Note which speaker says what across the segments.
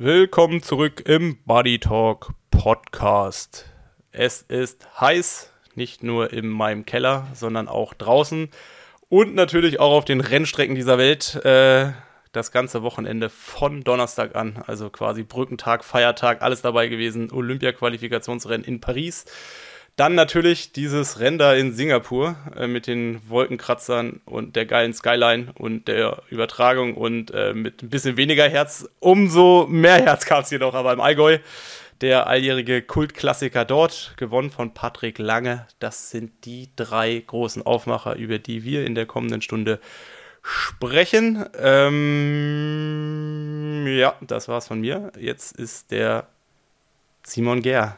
Speaker 1: Willkommen zurück im Body Talk Podcast. Es ist heiß, nicht nur in meinem Keller, sondern auch draußen und natürlich auch auf den Rennstrecken dieser Welt. Äh, das ganze Wochenende von Donnerstag an, also quasi Brückentag, Feiertag, alles dabei gewesen. Olympia-Qualifikationsrennen in Paris. Dann natürlich dieses Rennen da in Singapur äh, mit den Wolkenkratzern und der geilen Skyline und der Übertragung und äh, mit ein bisschen weniger Herz. Umso mehr Herz gab es jedoch aber im Allgäu. Der alljährige Kultklassiker dort, gewonnen von Patrick Lange. Das sind die drei großen Aufmacher, über die wir in der kommenden Stunde sprechen. Ähm, ja, das war's von mir. Jetzt ist der Simon Ger.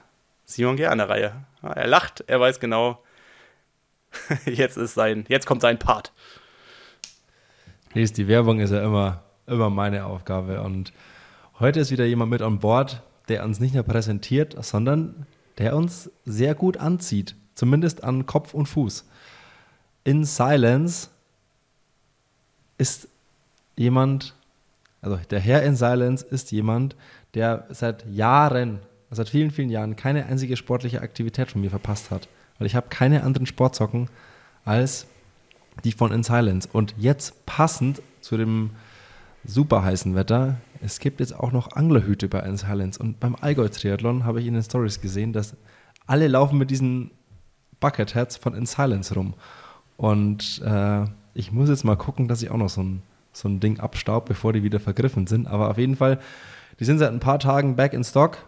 Speaker 1: Simon Ger an der Reihe. Er lacht, er weiß genau, jetzt ist sein, jetzt kommt sein Part.
Speaker 2: Die Werbung ist ja immer, immer meine Aufgabe. Und heute ist wieder jemand mit an Bord, der uns nicht nur präsentiert, sondern der uns sehr gut anzieht. Zumindest an Kopf und Fuß. In Silence ist jemand, also der Herr in Silence ist jemand, der seit Jahren seit vielen, vielen Jahren keine einzige sportliche Aktivität von mir verpasst hat. Weil ich habe keine anderen Sportsocken als die von In Silence. Und jetzt passend zu dem super heißen Wetter, es gibt jetzt auch noch Anglerhüte bei In Silence. Und beim Allgäu-Triathlon habe ich in den Stories gesehen, dass alle laufen mit diesen Bucketheads von In Silence rum. Und äh, ich muss jetzt mal gucken, dass ich auch noch so ein, so ein Ding abstaub, bevor die wieder vergriffen sind. Aber auf jeden Fall, die sind seit ein paar Tagen back in stock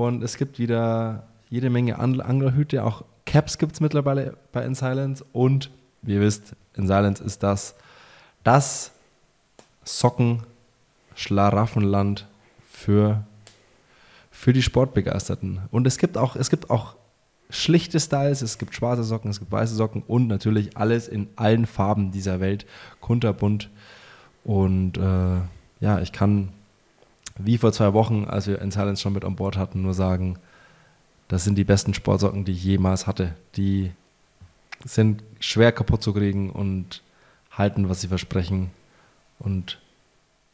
Speaker 2: und es gibt wieder jede Menge Anglerhüte, auch Caps gibt es mittlerweile bei In Silence. Und wie ihr wisst, In Silence ist das das Socken-Schlaraffenland für, für die Sportbegeisterten. Und es gibt auch, es gibt auch schlichte Styles, es gibt schwarze Socken, es gibt weiße Socken und natürlich alles in allen Farben dieser Welt, kunterbunt. Und äh, ja, ich kann wie vor zwei Wochen, als wir in Silence schon mit an Bord hatten, nur sagen, das sind die besten Sportsocken, die ich jemals hatte. Die sind schwer kaputt zu kriegen und halten, was sie versprechen und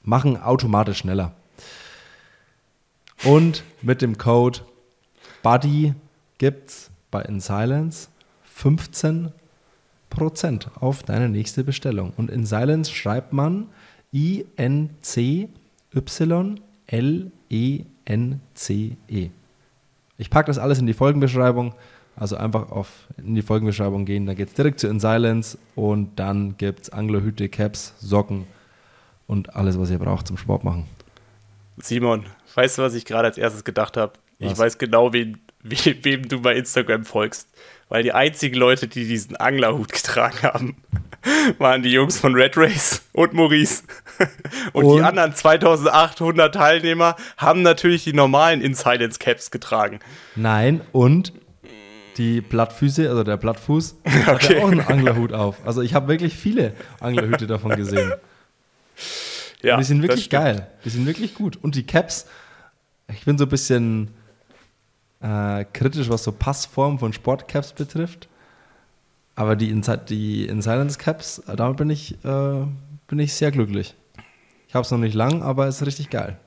Speaker 2: machen automatisch schneller. Und mit dem Code BUDDY gibt es bei In Silence 15% auf deine nächste Bestellung. Und in Silence schreibt man I-N-C-Y L-E-N-C-E. -E. Ich packe das alles in die Folgenbeschreibung. Also einfach auf, in die Folgenbeschreibung gehen, dann geht es direkt zu In Silence und dann gibt es Anglerhüte, Caps, Socken und alles, was ihr braucht zum Sport machen.
Speaker 1: Simon, weißt du, was ich gerade als erstes gedacht habe? Ich weiß genau, wen, wem, wem du bei Instagram folgst. Weil die einzigen Leute, die diesen Anglerhut getragen haben, waren die Jungs von Red Race und Maurice. Und, und, die anderen 2800 Teilnehmer haben natürlich die normalen Insilence Caps getragen.
Speaker 2: Nein, und die Plattfüße, also der Plattfuß, okay. hat ja auch einen Anglerhut auf. Also ich habe wirklich viele Anglerhüte davon gesehen. Ja, und die sind wirklich geil. Die sind wirklich gut. Und die Caps, ich bin so ein bisschen äh, kritisch, was so Passform von Sportcaps betrifft. Aber die, Insi die In Silence Caps, äh, damit bin ich, äh, bin ich sehr glücklich. Ich habe es noch nicht lang, aber es ist richtig geil.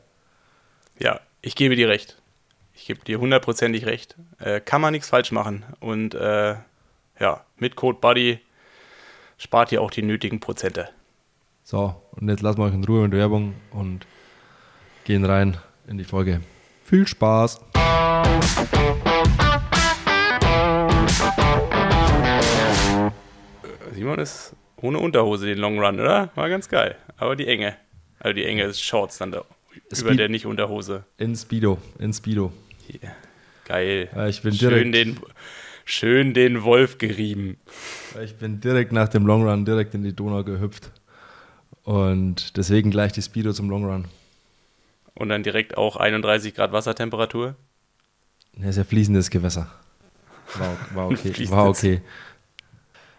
Speaker 1: Ja, ich gebe dir recht. Ich gebe dir hundertprozentig recht. Äh, kann man nichts falsch machen. Und äh, ja, mit Code Buddy spart ihr auch die nötigen Prozente.
Speaker 2: So, und jetzt lassen wir euch in Ruhe mit Werbung und gehen rein in die Folge. Viel Spaß!
Speaker 1: Simon ist ohne Unterhose den Long Run, oder? War ganz geil. Aber die enge. Also die enge ist Shorts dann da Speed über der Nicht-Unterhose.
Speaker 2: In Speedo. In Speedo.
Speaker 1: Yeah. Geil.
Speaker 2: Ja, ich bin
Speaker 1: schön, den, schön den Wolf gerieben.
Speaker 2: Ich bin direkt nach dem Long Run direkt in die Donau gehüpft. Und deswegen gleich die Speedo zum Long Run.
Speaker 1: Und dann direkt auch 31 Grad Wassertemperatur?
Speaker 2: Ja, ist ja fließendes Gewässer. War, war okay. war okay.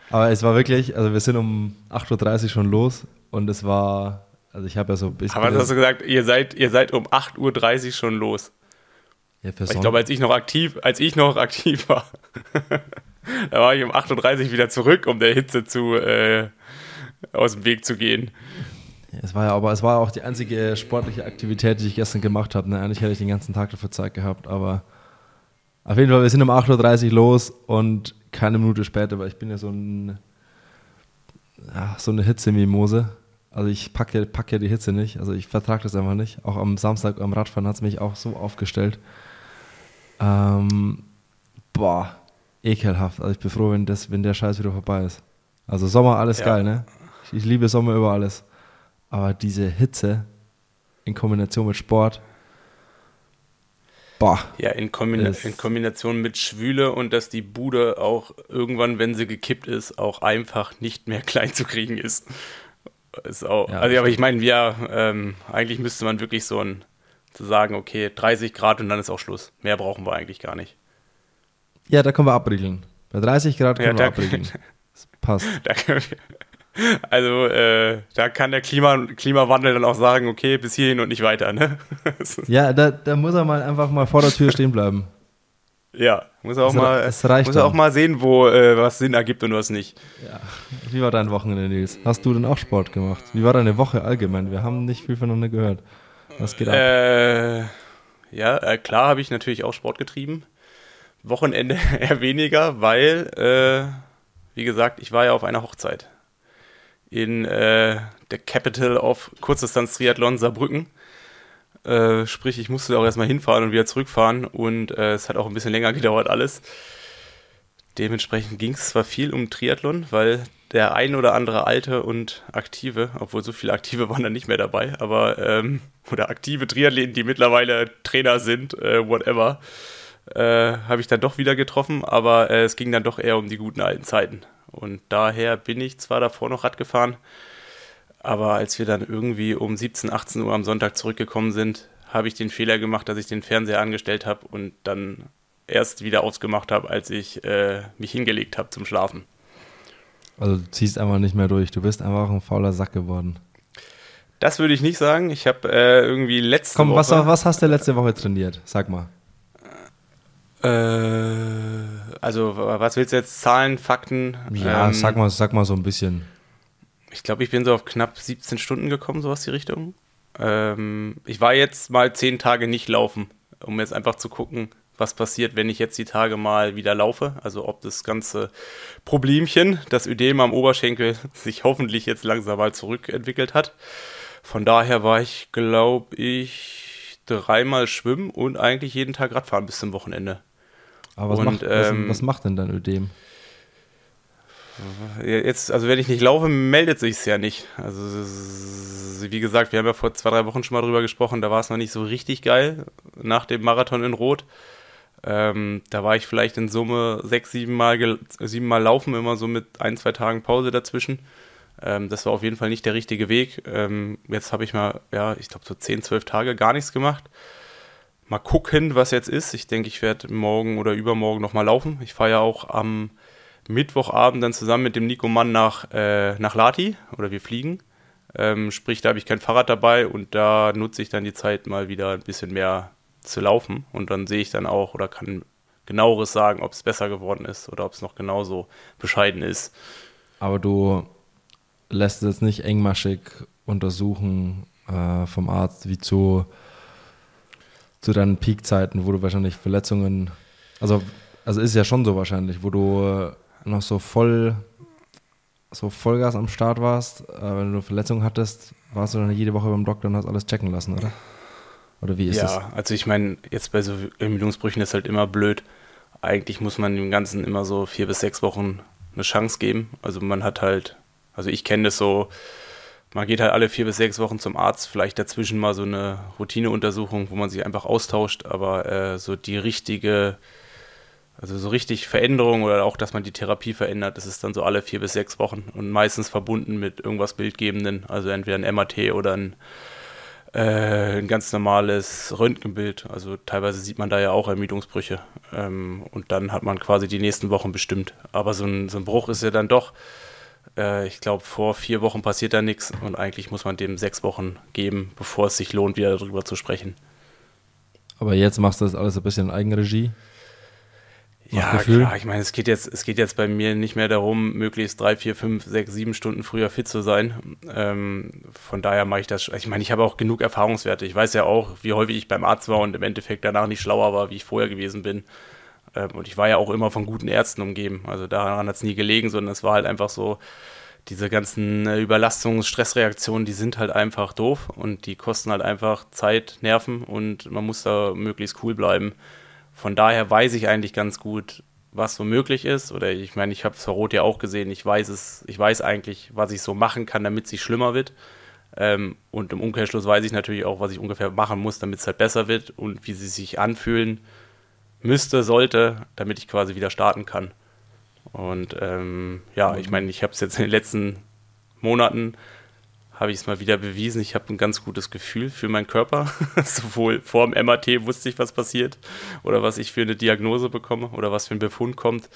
Speaker 2: Aber es war wirklich, also wir sind um 8.30 Uhr schon los und es war, also ich habe ja so ein bisschen.
Speaker 1: Aber hast du gesagt, ihr seid, ihr seid um 8.30 Uhr schon los. Ja, ich glaube, als ich noch aktiv, als ich noch aktiv war, da war ich um 8.30 Uhr wieder zurück, um der Hitze zu, äh, aus dem Weg zu gehen.
Speaker 2: Es war ja aber es war auch die einzige sportliche Aktivität, die ich gestern gemacht habe. Ne? Eigentlich hätte ich den ganzen Tag dafür Zeit gehabt, aber auf jeden Fall, wir sind um 8.30 Uhr los und keine Minute später, weil ich bin ja so, ein, ja, so eine Hitzemimose. Also ich packe, packe ja die Hitze nicht. Also ich vertrage das einfach nicht. Auch am Samstag am Radfahren hat es mich auch so aufgestellt. Ähm, boah, ekelhaft. Also ich bin froh, wenn, das, wenn der Scheiß wieder vorbei ist. Also Sommer, alles ja. geil, ne? Ich, ich liebe Sommer über alles. Aber diese Hitze in Kombination mit Sport,
Speaker 1: Boah. Ja, in, Kombina in, Kombination mit Schwüle und dass die Bude auch irgendwann, wenn sie gekippt ist, auch einfach nicht mehr klein zu kriegen ist. ist auch, ja, also, aber ich meine, ja, ähm, eigentlich müsste man wirklich so ein, zu sagen, okay, 30 Grad und dann ist auch Schluss. Mehr brauchen wir eigentlich gar nicht.
Speaker 2: Ja, da können wir abriegeln. Bei 30 Grad können ja, wir abriegeln. Das passt.
Speaker 1: Da können wir, also äh, da kann der Klima, Klimawandel dann auch sagen, okay, bis hierhin und nicht weiter, ne?
Speaker 2: ja, da, da muss er mal einfach mal vor der Tür stehen bleiben.
Speaker 1: Ja, muss er auch, mal, muss er auch mal sehen, wo äh, was Sinn ergibt und was nicht. Ja.
Speaker 2: Wie war dein Wochenende, Nils? Hast du denn auch Sport gemacht? Wie war deine Woche allgemein? Wir haben nicht viel voneinander gehört. Was geht ab?
Speaker 1: Äh, ja, äh, klar habe ich natürlich auch Sport getrieben. Wochenende eher weniger, weil, äh, wie gesagt, ich war ja auf einer Hochzeit in äh, der Capital of Kurzdistanz-Triathlon Saarbrücken. Äh, sprich, ich musste auch erstmal hinfahren und wieder zurückfahren und äh, es hat auch ein bisschen länger gedauert alles. Dementsprechend ging es zwar viel um Triathlon, weil der ein oder andere Alte und Aktive, obwohl so viele Aktive waren dann nicht mehr dabei, aber ähm, oder aktive Triathleten, die mittlerweile Trainer sind, äh, whatever, äh, habe ich dann doch wieder getroffen, aber äh, es ging dann doch eher um die guten alten Zeiten. Und daher bin ich zwar davor noch Rad gefahren, aber als wir dann irgendwie um 17, 18 Uhr am Sonntag zurückgekommen sind, habe ich den Fehler gemacht, dass ich den Fernseher angestellt habe und dann erst wieder ausgemacht habe, als ich äh, mich hingelegt habe zum Schlafen.
Speaker 2: Also du ziehst einfach nicht mehr durch. Du bist einfach ein fauler Sack geworden.
Speaker 1: Das würde ich nicht sagen. Ich habe äh, irgendwie letzte
Speaker 2: Komm, Woche... Was, was hast du letzte Woche trainiert? Sag mal.
Speaker 1: Äh, also, was willst du jetzt? Zahlen, Fakten?
Speaker 2: Ja, ähm, sag, mal, sag mal so ein bisschen.
Speaker 1: Ich glaube, ich bin so auf knapp 17 Stunden gekommen, sowas die Richtung. Ähm, ich war jetzt mal 10 Tage nicht laufen, um jetzt einfach zu gucken, was passiert, wenn ich jetzt die Tage mal wieder laufe. Also, ob das ganze Problemchen, das Ödem am Oberschenkel, sich hoffentlich jetzt langsam mal zurückentwickelt hat. Von daher war ich, glaube ich, dreimal schwimmen und eigentlich jeden Tag Radfahren bis zum Wochenende.
Speaker 2: Aber was, und, macht, ähm, was, was macht denn dann Ödem?
Speaker 1: Jetzt, also wenn ich nicht laufe, meldet sich es ja nicht. Also wie gesagt, wir haben ja vor zwei, drei Wochen schon mal drüber gesprochen, da war es noch nicht so richtig geil nach dem Marathon in Rot. Ähm, da war ich vielleicht in Summe sechs, sieben Mal, sieben Mal laufen, immer so mit ein, zwei Tagen Pause dazwischen. Ähm, das war auf jeden Fall nicht der richtige Weg. Ähm, jetzt habe ich mal, ja, ich glaube so zehn, zwölf Tage gar nichts gemacht mal gucken, was jetzt ist. Ich denke, ich werde morgen oder übermorgen nochmal laufen. Ich fahre ja auch am Mittwochabend dann zusammen mit dem Nico Mann nach, äh, nach Lati oder wir fliegen. Ähm, sprich, da habe ich kein Fahrrad dabei und da nutze ich dann die Zeit mal wieder ein bisschen mehr zu laufen und dann sehe ich dann auch oder kann genaueres sagen, ob es besser geworden ist oder ob es noch genauso bescheiden ist.
Speaker 2: Aber du lässt es nicht engmaschig untersuchen äh, vom Arzt, wie zu zu deinen Peakzeiten, wo du wahrscheinlich Verletzungen, also, also ist ja schon so wahrscheinlich, wo du äh, noch so voll, so Vollgas am Start warst, äh, wenn du Verletzungen hattest, warst du dann jede Woche beim Doktor und hast alles checken lassen, oder? Oder wie ist ja, das?
Speaker 1: Ja, also ich meine, jetzt bei so Ermüdungsbrüchen ist halt immer blöd. Eigentlich muss man dem Ganzen immer so vier bis sechs Wochen eine Chance geben. Also man hat halt, also ich kenne das so, man geht halt alle vier bis sechs Wochen zum Arzt, vielleicht dazwischen mal so eine Routineuntersuchung, wo man sich einfach austauscht, aber äh, so die richtige, also so richtig Veränderung oder auch, dass man die Therapie verändert, das ist dann so alle vier bis sechs Wochen und meistens verbunden mit irgendwas Bildgebenden, also entweder ein MAT oder ein, äh, ein ganz normales Röntgenbild. Also teilweise sieht man da ja auch Ermüdungsbrüche ähm, und dann hat man quasi die nächsten Wochen bestimmt. Aber so ein, so ein Bruch ist ja dann doch äh, ich glaube, vor vier Wochen passiert da nichts und eigentlich muss man dem sechs Wochen geben, bevor es sich lohnt, wieder darüber zu sprechen.
Speaker 2: Aber jetzt machst du das alles ein bisschen in Eigenregie?
Speaker 1: Ja, Gefühl? klar. Ich meine, es geht jetzt, es geht jetzt bei mir nicht mehr darum, möglichst drei, vier, fünf, sechs, sieben Stunden früher fit zu sein. Ähm, von daher mache ich das. Ich meine, ich habe auch genug Erfahrungswerte. Ich weiß ja auch, wie häufig ich beim Arzt war und im Endeffekt danach nicht schlauer war, wie ich vorher gewesen bin. Ähm, und ich war ja auch immer von guten Ärzten umgeben. Also daran hat es nie gelegen, sondern es war halt einfach so, diese ganzen äh, Überlastungs-, Stressreaktionen, die sind halt einfach doof und die kosten halt einfach Zeit, Nerven und man muss da möglichst cool bleiben. Von daher weiß ich eigentlich ganz gut, was so möglich ist. Oder ich meine, ich habe es vor Rot ja auch gesehen. Ich weiß es, ich weiß eigentlich, was ich so machen kann, damit es schlimmer wird. Ähm, und im Umkehrschluss weiß ich natürlich auch, was ich ungefähr machen muss, damit es halt besser wird und wie sie sich anfühlen müsste, sollte, damit ich quasi wieder starten kann. Und ähm, ja, ich meine, ich habe es jetzt in den letzten Monaten habe ich es mal wieder bewiesen. Ich habe ein ganz gutes Gefühl für meinen Körper. Sowohl vor dem MAT wusste ich, was passiert oder was ich für eine Diagnose bekomme oder was für ein Befund kommt.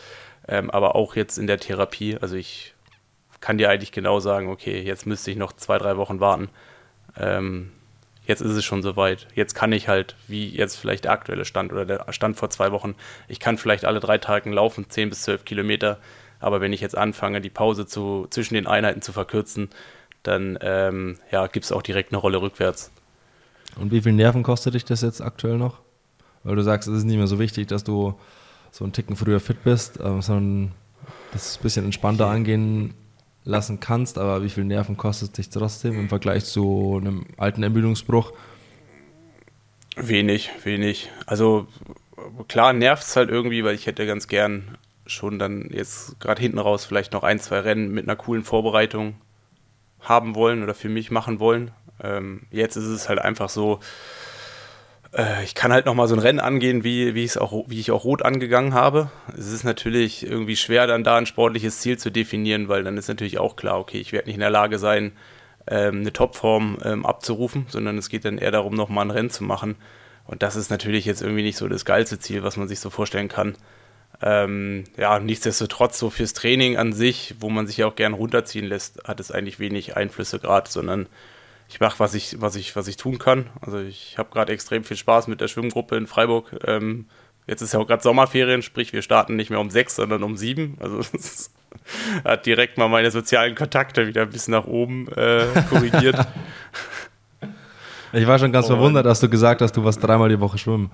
Speaker 1: Ähm, aber auch jetzt in der Therapie. Also ich kann dir eigentlich genau sagen, okay, jetzt müsste ich noch zwei, drei Wochen warten. Ähm, jetzt ist es schon soweit. Jetzt kann ich halt, wie jetzt vielleicht der aktuelle Stand oder der Stand vor zwei Wochen, ich kann vielleicht alle drei Tage laufen, zehn bis zwölf Kilometer. Aber wenn ich jetzt anfange, die Pause zu, zwischen den Einheiten zu verkürzen, dann ähm, ja, gibt es auch direkt eine Rolle rückwärts.
Speaker 2: Und wie viel Nerven kostet dich das jetzt aktuell noch? Weil du sagst, es ist nicht mehr so wichtig, dass du so einen Ticken früher fit bist, ähm, sondern dass es ein bisschen entspannter angehen lassen kannst, aber wie viel Nerven kostet es dich trotzdem im Vergleich zu einem alten Ermüdungsbruch?
Speaker 1: Wenig, wenig. Also klar nervt es halt irgendwie, weil ich hätte ganz gern schon dann jetzt gerade hinten raus vielleicht noch ein, zwei Rennen mit einer coolen Vorbereitung haben wollen oder für mich machen wollen. Ähm, jetzt ist es halt einfach so, äh, ich kann halt nochmal so ein Rennen angehen, wie, wie, auch, wie ich auch rot angegangen habe. Es ist natürlich irgendwie schwer, dann da ein sportliches Ziel zu definieren, weil dann ist natürlich auch klar, okay, ich werde nicht in der Lage sein, ähm, eine Topform ähm, abzurufen, sondern es geht dann eher darum, nochmal ein Rennen zu machen. Und das ist natürlich jetzt irgendwie nicht so das geilste Ziel, was man sich so vorstellen kann. Ähm, ja, nichtsdestotrotz, so fürs Training an sich, wo man sich ja auch gern runterziehen lässt, hat es eigentlich wenig Einflüsse gerade, sondern ich mache, was ich, was, ich, was ich tun kann. Also ich habe gerade extrem viel Spaß mit der Schwimmgruppe in Freiburg. Ähm, jetzt ist ja auch gerade Sommerferien, sprich wir starten nicht mehr um sechs, sondern um sieben. Also das hat direkt mal meine sozialen Kontakte wieder ein bisschen nach oben äh, korrigiert.
Speaker 2: Ich war schon ganz und, verwundert, dass du gesagt hast, du warst dreimal die Woche schwimmen.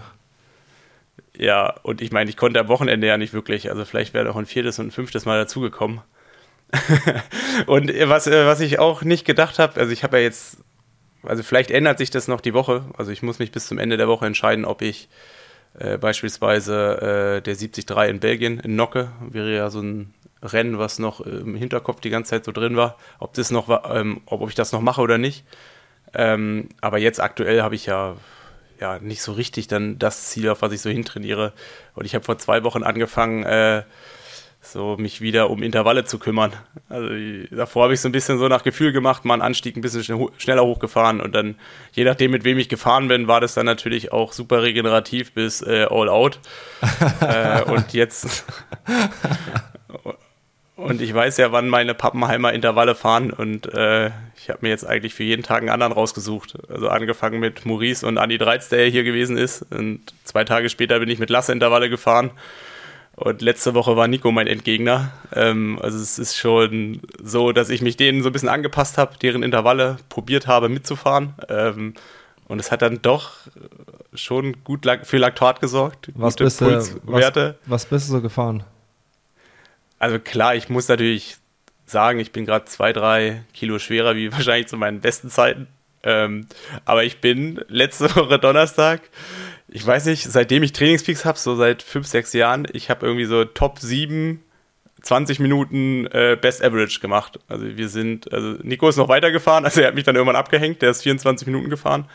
Speaker 1: Ja, und ich meine, ich konnte am Wochenende ja nicht wirklich. Also vielleicht wäre noch ein viertes und ein fünftes Mal dazugekommen. Und was, äh, was ich auch nicht gedacht habe, also ich habe ja jetzt, also vielleicht ändert sich das noch die Woche. Also ich muss mich bis zum Ende der Woche entscheiden, ob ich äh, beispielsweise äh, der 73 in Belgien in Nocke wäre ja so ein Rennen, was noch im Hinterkopf die ganze Zeit so drin war, ob das noch ähm, ob, ob ich das noch mache oder nicht. Ähm, aber jetzt aktuell habe ich ja ja nicht so richtig dann das Ziel, auf was ich so hintrainiere. Und ich habe vor zwei Wochen angefangen, äh, so mich wieder um Intervalle zu kümmern. Also davor habe ich so ein bisschen so nach Gefühl gemacht, mal einen Anstieg ein bisschen schneller hochgefahren und dann, je nachdem, mit wem ich gefahren bin, war das dann natürlich auch super regenerativ bis äh, all out. äh, und jetzt und ich weiß ja, wann meine Pappenheimer Intervalle fahren und äh, ich habe mir jetzt eigentlich für jeden Tag einen anderen rausgesucht. Also angefangen mit Maurice und Andi Dreiz, der hier gewesen ist. Und zwei Tage später bin ich mit Lasse Intervalle gefahren. Und letzte Woche war Nico mein Entgegner. Ähm, also es ist schon so, dass ich mich denen so ein bisschen angepasst habe, deren Intervalle probiert habe mitzufahren. Ähm, und es hat dann doch schon gut für Laktat gesorgt.
Speaker 2: Was bist, du, was, was bist du so gefahren?
Speaker 1: Also klar, ich muss natürlich sagen, ich bin gerade zwei, drei Kilo schwerer wie wahrscheinlich zu meinen besten Zeiten. Ähm, aber ich bin letzte Woche Donnerstag, ich weiß nicht, seitdem ich Trainingspeaks habe, so seit fünf, sechs Jahren, ich habe irgendwie so Top 7, 20 Minuten äh, Best Average gemacht. Also wir sind, also Nico ist noch weitergefahren, also er hat mich dann irgendwann abgehängt, der ist 24 Minuten gefahren.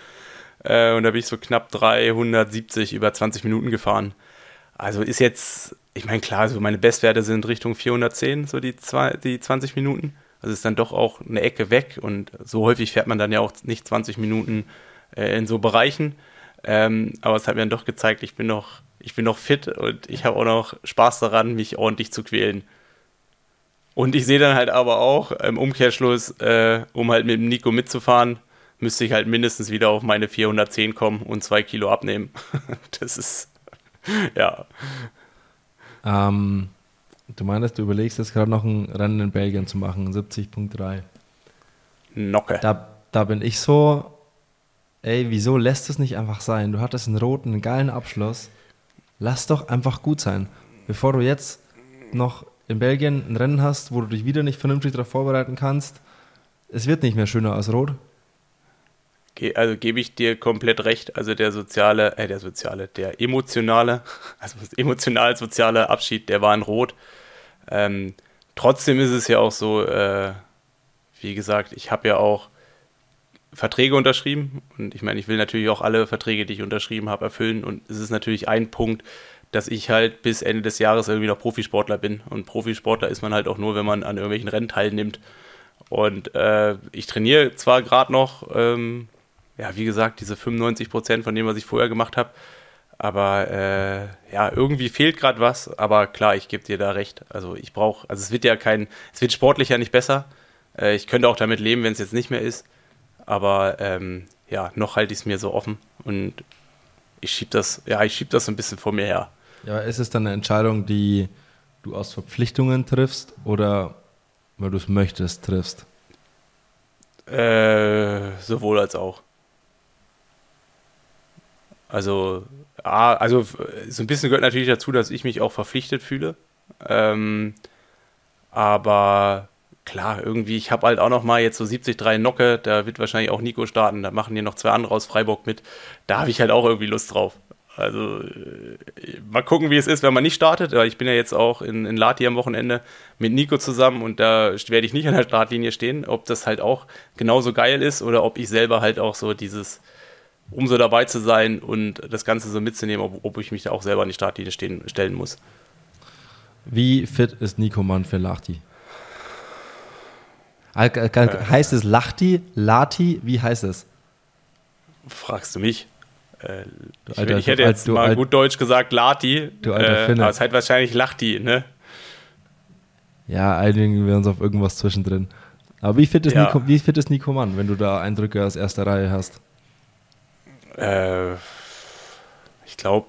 Speaker 1: Äh, und da bin ich so knapp 370 über 20 Minuten gefahren. Also ist jetzt ich meine, klar, so meine Bestwerte sind Richtung 410, so die, zwei, die 20 Minuten. Also ist dann doch auch eine Ecke weg und so häufig fährt man dann ja auch nicht 20 Minuten äh, in so Bereichen. Ähm, aber es hat mir dann doch gezeigt, ich bin noch, ich bin noch fit und ich habe auch noch Spaß daran, mich ordentlich zu quälen. Und ich sehe dann halt aber auch im Umkehrschluss, äh, um halt mit dem Nico mitzufahren, müsste ich halt mindestens wieder auf meine 410 kommen und zwei Kilo abnehmen. das ist, ja,
Speaker 2: Ähm, du meinst, du überlegst jetzt gerade noch ein Rennen in Belgien zu machen, 70.3.
Speaker 1: Nocke.
Speaker 2: Da, da bin ich so, ey, wieso lässt es nicht einfach sein? Du hattest einen roten, einen geilen Abschluss. Lass doch einfach gut sein. Bevor du jetzt noch in Belgien ein Rennen hast, wo du dich wieder nicht vernünftig darauf vorbereiten kannst, es wird nicht mehr schöner als rot.
Speaker 1: Also gebe ich dir komplett recht. Also der soziale, äh, der soziale, der emotionale, also emotional-soziale Abschied, der war in Rot. Ähm, trotzdem ist es ja auch so, äh, wie gesagt, ich habe ja auch Verträge unterschrieben und ich meine, ich will natürlich auch alle Verträge, die ich unterschrieben habe, erfüllen und es ist natürlich ein Punkt, dass ich halt bis Ende des Jahres irgendwie noch Profisportler bin und Profisportler ist man halt auch nur, wenn man an irgendwelchen Rennen teilnimmt und äh, ich trainiere zwar gerade noch, ähm, ja, wie gesagt, diese 95 Prozent von dem, was ich vorher gemacht habe. Aber äh, ja, irgendwie fehlt gerade was. Aber klar, ich gebe dir da recht. Also ich brauche, also es wird ja kein, es wird sportlich ja nicht besser. Äh, ich könnte auch damit leben, wenn es jetzt nicht mehr ist. Aber ähm, ja, noch halte ich es mir so offen und ich schiebe das, ja, ich schiebe das so ein bisschen vor mir her.
Speaker 2: Ja, ist es dann eine Entscheidung, die du aus Verpflichtungen triffst oder weil du es möchtest triffst?
Speaker 1: Äh, sowohl als auch. Also, also so ein bisschen gehört natürlich dazu, dass ich mich auch verpflichtet fühle. Ähm, aber klar, irgendwie, ich habe halt auch noch mal jetzt so 70-3 Nocke, da wird wahrscheinlich auch Nico starten, da machen hier noch zwei andere aus Freiburg mit. Da habe ich halt auch irgendwie Lust drauf. Also äh, mal gucken, wie es ist, wenn man nicht startet. Ich bin ja jetzt auch in, in Lati am Wochenende mit Nico zusammen und da werde ich nicht an der Startlinie stehen, ob das halt auch genauso geil ist oder ob ich selber halt auch so dieses, um so dabei zu sein und das Ganze so mitzunehmen, ob, ob ich mich da auch selber an die Startlinie stehen, stellen muss.
Speaker 2: Wie fit ist Nico Mann für Lati? Äh, heißt es Lachti, Lati? Wie heißt es?
Speaker 1: Fragst du mich? Äh, ich, Alter, ich, hätte jetzt mal alt, gut Deutsch gesagt Lati, du alter äh, aber es heißt wahrscheinlich Lachti, ne?
Speaker 2: Ja, einigen wir uns auf irgendwas zwischendrin. Aber wie fit ist, ja. Nico, wie fit ist Nico Mann, wenn du da Eindrücke aus erster Reihe hast?
Speaker 1: Äh, ich glaube,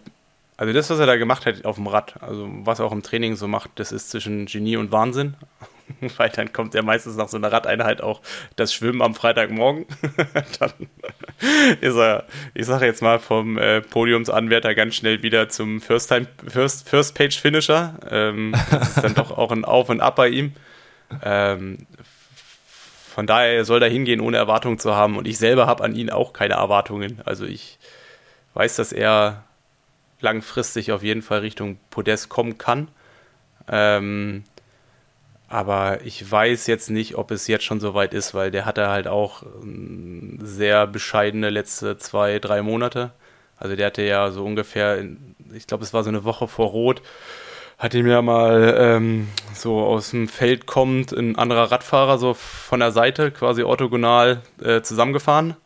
Speaker 1: also das, was er da gemacht hat auf dem Rad, also was er auch im Training so macht, das ist zwischen Genie und Wahnsinn. Weil dann kommt ja meistens nach so einer Radeinheit auch das Schwimmen am Freitagmorgen. dann ist er, ich sage jetzt mal, vom äh, Podiumsanwärter ganz schnell wieder zum First, Time, First, First. Ähm, das ist dann doch auch ein Auf und Ab bei ihm. Ähm, von daher soll er hingehen, ohne Erwartungen zu haben. Und ich selber habe an ihn auch keine Erwartungen. Also ich weiß, dass er langfristig auf jeden Fall Richtung Podest kommen kann. Ähm, aber ich weiß jetzt nicht, ob es jetzt schon so weit ist, weil der hatte halt auch ähm, sehr bescheidene letzte zwei, drei Monate. Also der hatte ja so ungefähr, ich glaube, es war so eine Woche vor Rot, hat ihm ja mal ähm, so aus dem Feld kommt ein anderer Radfahrer so von der Seite quasi orthogonal äh, zusammengefahren,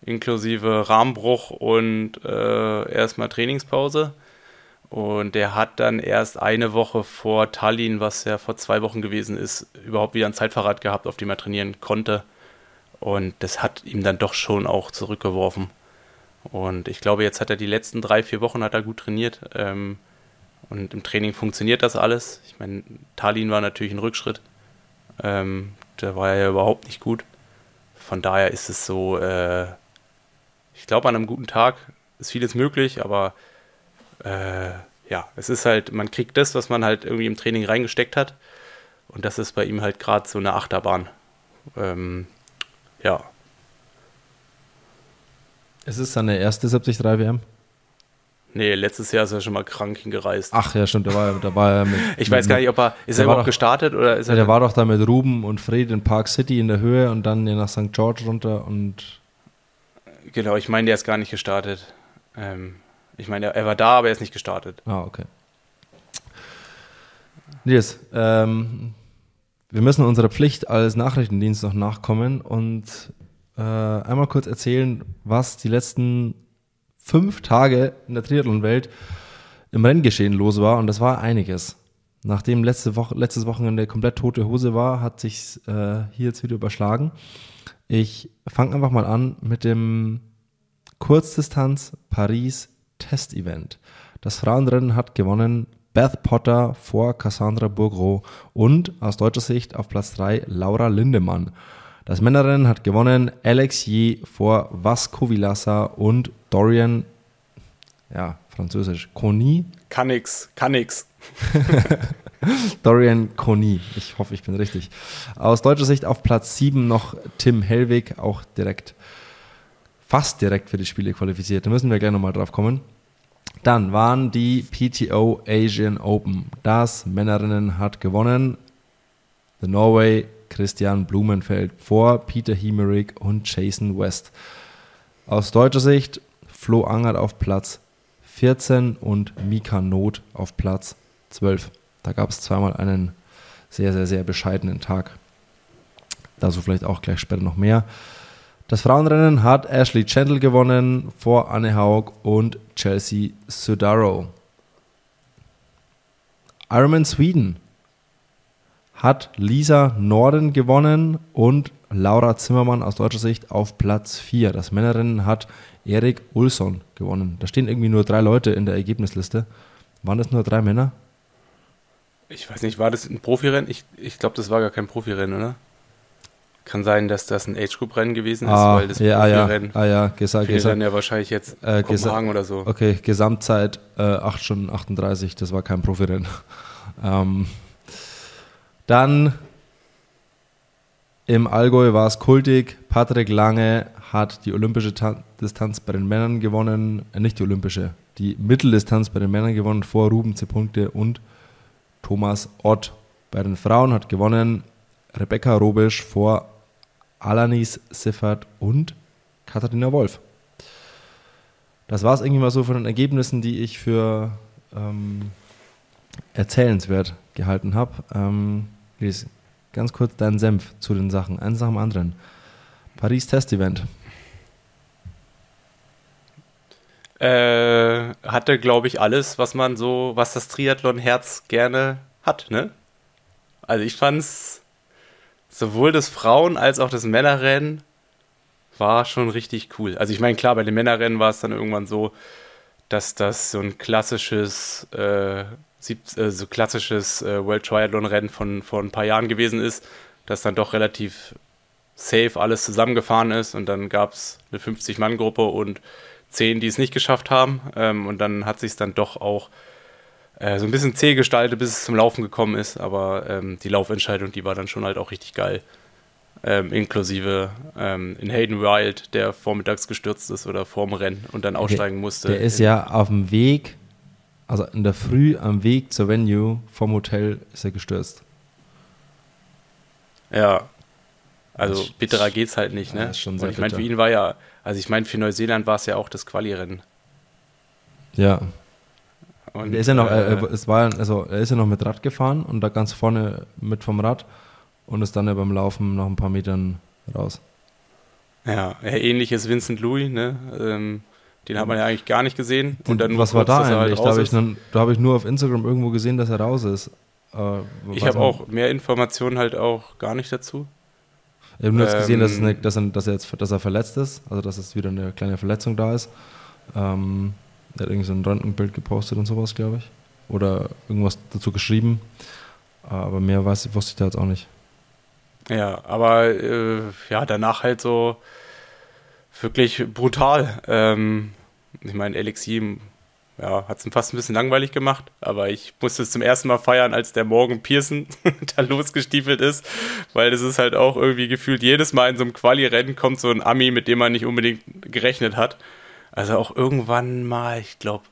Speaker 1: inklusive Rahmenbruch und äh, erstmal Trainingspause. Und der hat dann erst eine Woche vor Tallinn, was ja vor zwei Wochen gewesen ist, überhaupt wieder ein Zeitfahrrad gehabt, auf dem er trainieren konnte. Und das hat ihm dann doch schon auch zurückgeworfen. Und ich glaube, jetzt hat er die letzten drei, vier Wochen hat er gut trainiert. Ähm, und im Training funktioniert das alles. Ich meine, Tallinn war natürlich ein Rückschritt. Ähm, da war er ja überhaupt nicht gut. Von daher ist es so, äh, ich glaube, an einem guten Tag ist vieles möglich, aber äh, ja, es ist halt, man kriegt das, was man halt irgendwie im Training reingesteckt hat. Und das ist bei ihm halt gerade so eine Achterbahn. Ähm, ja.
Speaker 2: Es ist seine erste 73 WM?
Speaker 1: Nee, letztes Jahr ist er schon mal krank hingereist.
Speaker 2: Ach ja, stimmt, da war, da war er mit.
Speaker 1: ich weiß gar nicht, ob er. Ist er überhaupt doch, gestartet oder ist
Speaker 2: ja,
Speaker 1: er.
Speaker 2: Der war doch da mit Ruben und Fred in Park City in der Höhe und dann nach St. George runter und.
Speaker 1: Genau, ich meine, der ist gar nicht gestartet. Ähm, ich meine, er war da, aber er ist nicht gestartet.
Speaker 2: Ah, okay. Nils, ähm, wir müssen unserer Pflicht als Nachrichtendienst noch nachkommen und äh, einmal kurz erzählen, was die letzten fünf Tage in der Triathlon-Welt im Renngeschehen los war. Und das war einiges. Nachdem letzte Woche, letztes Wochenende komplett tote Hose war, hat sich äh, hier jetzt wieder überschlagen. Ich fange einfach mal an mit dem Kurzdistanz Paris Testevent. Das Frauenrennen hat gewonnen Beth Potter vor Cassandra Bourgreau und aus deutscher Sicht auf Platz 3 Laura Lindemann. Das Männerrennen hat gewonnen Alex Yee vor Vasco Vilassa und Dorian, ja, französisch, Conny.
Speaker 1: Kann nix, kann nix.
Speaker 2: Dorian Conny, ich hoffe, ich bin richtig. Aus deutscher Sicht auf Platz 7 noch Tim Hellwig, auch direkt, fast direkt für die Spiele qualifiziert. Da müssen wir gleich nochmal drauf kommen. Dann waren die PTO Asian Open. Das Männerinnen hat gewonnen. The Norway Christian Blumenfeld vor Peter Hemerick und Jason West. Aus deutscher Sicht Flo Angert auf Platz 14 und Mika Not auf Platz 12. Da gab es zweimal einen sehr, sehr, sehr bescheidenen Tag. Dazu vielleicht auch gleich später noch mehr. Das Frauenrennen hat Ashley Chandler gewonnen vor Anne Haug und Chelsea Sudaro. Ironman Sweden hat Lisa Norden gewonnen und Laura Zimmermann aus deutscher Sicht auf Platz 4. Das Männerrennen hat Erik Ulsson gewonnen. Da stehen irgendwie nur drei Leute in der Ergebnisliste. Waren das nur drei Männer?
Speaker 1: Ich weiß nicht, war das ein Profirennen? Ich, ich glaube, das war gar kein Profirennen, oder? Kann sein, dass das ein Age-Group-Rennen gewesen ist,
Speaker 2: Ah,
Speaker 1: weil das
Speaker 2: ja, ja,
Speaker 1: Profirennen
Speaker 2: ah, ja, gesa gesa
Speaker 1: dann ja wahrscheinlich jetzt
Speaker 2: Äh,
Speaker 1: Kopenhagen oder so.
Speaker 2: Okay, Gesamtzeit äh, 8 Stunden 38, das war kein Profirennen. ähm, dann im Allgäu war es kultig. Patrick Lange hat die olympische Ta Distanz bei den Männern gewonnen, äh, nicht die olympische, die Mitteldistanz bei den Männern gewonnen vor Ruben Zepunkte und Thomas Ott. Bei den Frauen hat gewonnen Rebecca Robisch vor Alanis Siffert und Katharina Wolf. Das war es irgendwie mal so von den Ergebnissen, die ich für ähm, erzählenswert gehalten habe. Ähm, ganz kurz deinen Senf zu den Sachen, eins nach dem anderen. Paris Test Event.
Speaker 1: Äh, hatte, glaube ich, alles, was man so, was das Triathlon-Herz gerne hat, ne? Also ich fand's sowohl das Frauen- als auch das Männerrennen war schon richtig cool. Also ich meine, klar, bei den Männerrennen war es dann irgendwann so, dass das so ein klassisches, äh, äh, so klassisches äh, World Triathlon-Rennen von vor ein paar Jahren gewesen ist, das dann doch relativ safe alles zusammengefahren ist und dann gab es eine 50-Mann-Gruppe und 10, die es nicht geschafft haben ähm, und dann hat sich dann doch auch äh, so ein bisschen zäh gestaltet, bis es zum Laufen gekommen ist, aber ähm, die Laufentscheidung, die war dann schon halt auch richtig geil. Ähm, inklusive ähm, in Hayden Wild, der vormittags gestürzt ist oder vorm Rennen und dann aussteigen musste.
Speaker 2: Der ist ja auf dem Weg, also in der Früh am Weg zur Venue vom Hotel ist er gestürzt.
Speaker 1: Ja. Also bitterer geht's halt nicht,
Speaker 2: Ja,
Speaker 1: ne?
Speaker 2: sehr
Speaker 1: ich meine, für ihn war ja, also ich meine, für Neuseeland war es ja auch das Quali-Rennen.
Speaker 2: Ja,
Speaker 1: Und,
Speaker 2: der ist ja noch,
Speaker 1: äh,
Speaker 2: äh, es war, also er ist ja noch mit Rad gefahren und da ganz vorne mit vom Rad und ist dann ja beim Laufen noch ein paar Metern raus.
Speaker 1: Ja, ähnliches Vincent Louis, ne? Ähm, den hat man ja eigentlich gar nicht gesehen. Und dann
Speaker 2: was war da
Speaker 1: er halt
Speaker 2: eigentlich? da habe ich, da hab ich nur auf Instagram irgendwo gesehen, dass er raus ist. Äh,
Speaker 1: Ich habe auch mehr Informationen halt auch gar nicht dazu.
Speaker 2: Ich habe nur jetzt gesehen, dass,
Speaker 1: Ähm,
Speaker 2: eine, dass, er, dass, er jetzt, dass er verletzt ist, also dass es wieder eine kleine Verletzung da ist. Ähm, er hat irgendwie so ein Röntgenbild gepostet und sowas, glaube ich. Oder irgendwas dazu geschrieben. Aber mehr weiß, wusste ich da jetzt auch nicht.
Speaker 1: Ja, aber äh, ja, danach halt so wirklich brutal. Ähm, ich meine, Elixir ja, hat es fast ein bisschen langweilig gemacht, aber ich musste es zum ersten Mal feiern, als der Morgan Pearson da losgestiefelt ist, weil das ist halt auch irgendwie gefühlt jedes Mal in so einem Quali-Rennen kommt so ein Ami, mit dem man nicht unbedingt gerechnet hat. Also auch irgendwann mal, ich glaube,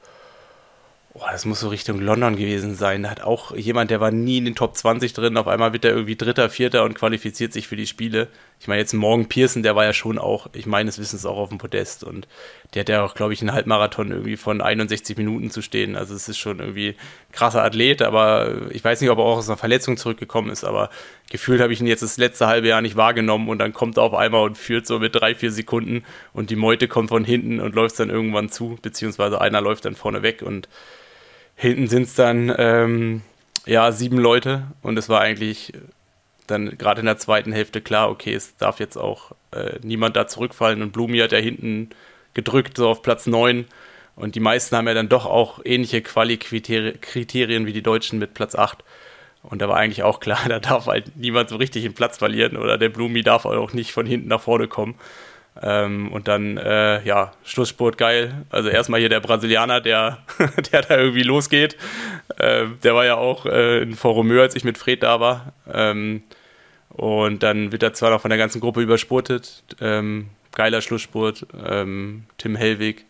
Speaker 1: oh, das muss so Richtung London gewesen sein. Da hat auch jemand, der war nie in den Top 20 drin, auf einmal wird er irgendwie Dritter, Vierter und qualifiziert sich für die Spiele. Ich meine, jetzt Morgan Pearson, der war ja schon auch, ich meines Wissens auch auf dem Podest und der hat ja auch, glaube ich, einen Halbmarathon irgendwie von 61 Minuten zu stehen. Also es ist schon irgendwie ein krasser Athlet, aber ich weiß nicht, ob er auch aus einer Verletzung zurückgekommen ist, aber gefühlt habe ich ihn jetzt das letzte halbe Jahr nicht wahrgenommen und dann kommt er auf einmal und führt so mit drei, vier Sekunden und die Meute kommt von hinten und läuft dann irgendwann zu, beziehungsweise einer läuft dann vorne weg und hinten sind es dann ähm, ja sieben Leute und es war eigentlich dann gerade in der zweiten Hälfte klar, okay, es darf jetzt auch äh, niemand da zurückfallen und Blumi hat ja hinten gedrückt, so auf Platz 9 Und die meisten haben ja dann doch auch ähnliche Quali-Kriterien wie die Deutschen mit Platz 8. Und da war eigentlich auch klar, da darf halt niemand so richtig den Platz verlieren oder der Blumi darf auch nicht von hinten nach vorne kommen. Ähm, und dann, äh, ja, Schlussspurt geil. Also erstmal hier der Brasilianer, der, der da irgendwie losgeht. Äh, der war ja auch äh, in Forumeur, als ich mit Fred da war. Ähm, und dann wird er zwar noch von der ganzen Gruppe überspurtet. Ähm, geiler Schlussspurt. Ähm, Tim Hellwig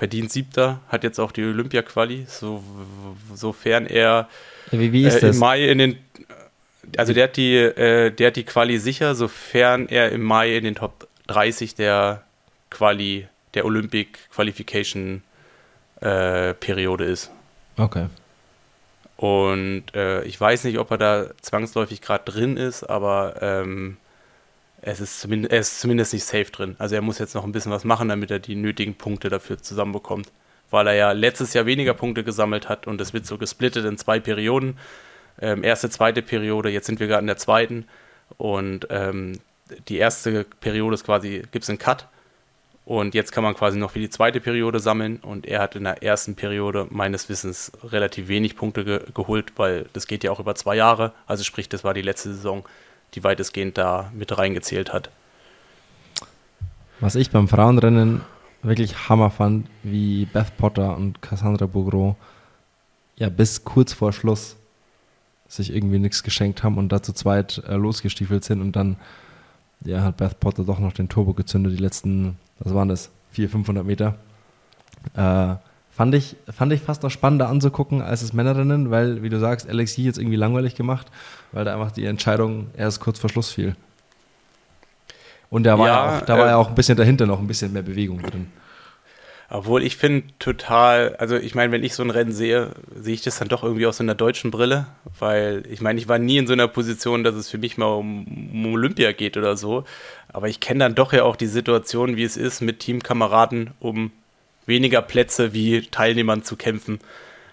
Speaker 1: verdient Siebter, hat jetzt auch die Olympia-Quali, so, sofern er
Speaker 2: wie, wie
Speaker 1: äh, im Mai in den also der hat die, äh, der hat die Quali sicher, sofern er im Mai in den Top 30 der Quali, der Olympic Qualification äh, Periode ist.
Speaker 2: Okay.
Speaker 1: Und äh, ich weiß nicht, ob er da zwangsläufig gerade drin ist, aber ähm, es ist zumindest, er ist zumindest nicht safe drin. Also er muss jetzt noch ein bisschen was machen, damit er die nötigen Punkte dafür zusammenbekommt. Weil er ja letztes Jahr weniger Punkte gesammelt hat und es wird so gesplittet in zwei Perioden. Ähm, erste, zweite Periode, jetzt sind wir gerade in der zweiten. Und ähm, die erste Periode ist quasi, gibt es einen Cut und jetzt kann man quasi noch für die zweite Periode sammeln und er hat in der ersten Periode meines Wissens relativ wenig Punkte ge geholt, weil das geht ja auch über zwei Jahre, also sprich, das war die letzte Saison, die weitestgehend da mit reingezählt hat.
Speaker 2: Was ich beim Frauenrennen wirklich Hammer fand, wie Beth Potter und Cassandra Bougro ja bis kurz vor Schluss sich irgendwie nichts geschenkt haben und da zu zweit äh, losgestiefelt sind und dann ja, hat Beth Potter doch noch den Turbo gezündet, die letzten, was waren das, 400, 500 Meter. Äh, fand, ich, fand ich fast noch spannender anzugucken als das Männerrennen, weil, wie du sagst, Alexi jetzt irgendwie langweilig gemacht, weil da einfach die Entscheidung erst kurz vor Schluss fiel. Und da war ja, ja auch, da äh, war ja auch ein bisschen dahinter noch ein bisschen mehr Bewegung drin.
Speaker 1: Obwohl ich finde total, also ich meine, wenn ich so ein Rennen sehe, sehe ich das dann doch irgendwie aus so einer deutschen Brille, weil ich meine, ich war nie in so einer Position, dass es für mich mal um, um Olympia geht oder so, aber ich kenne dann doch ja auch die Situation, wie es ist, mit Teamkameraden um weniger Plätze wie Teilnehmern zu kämpfen.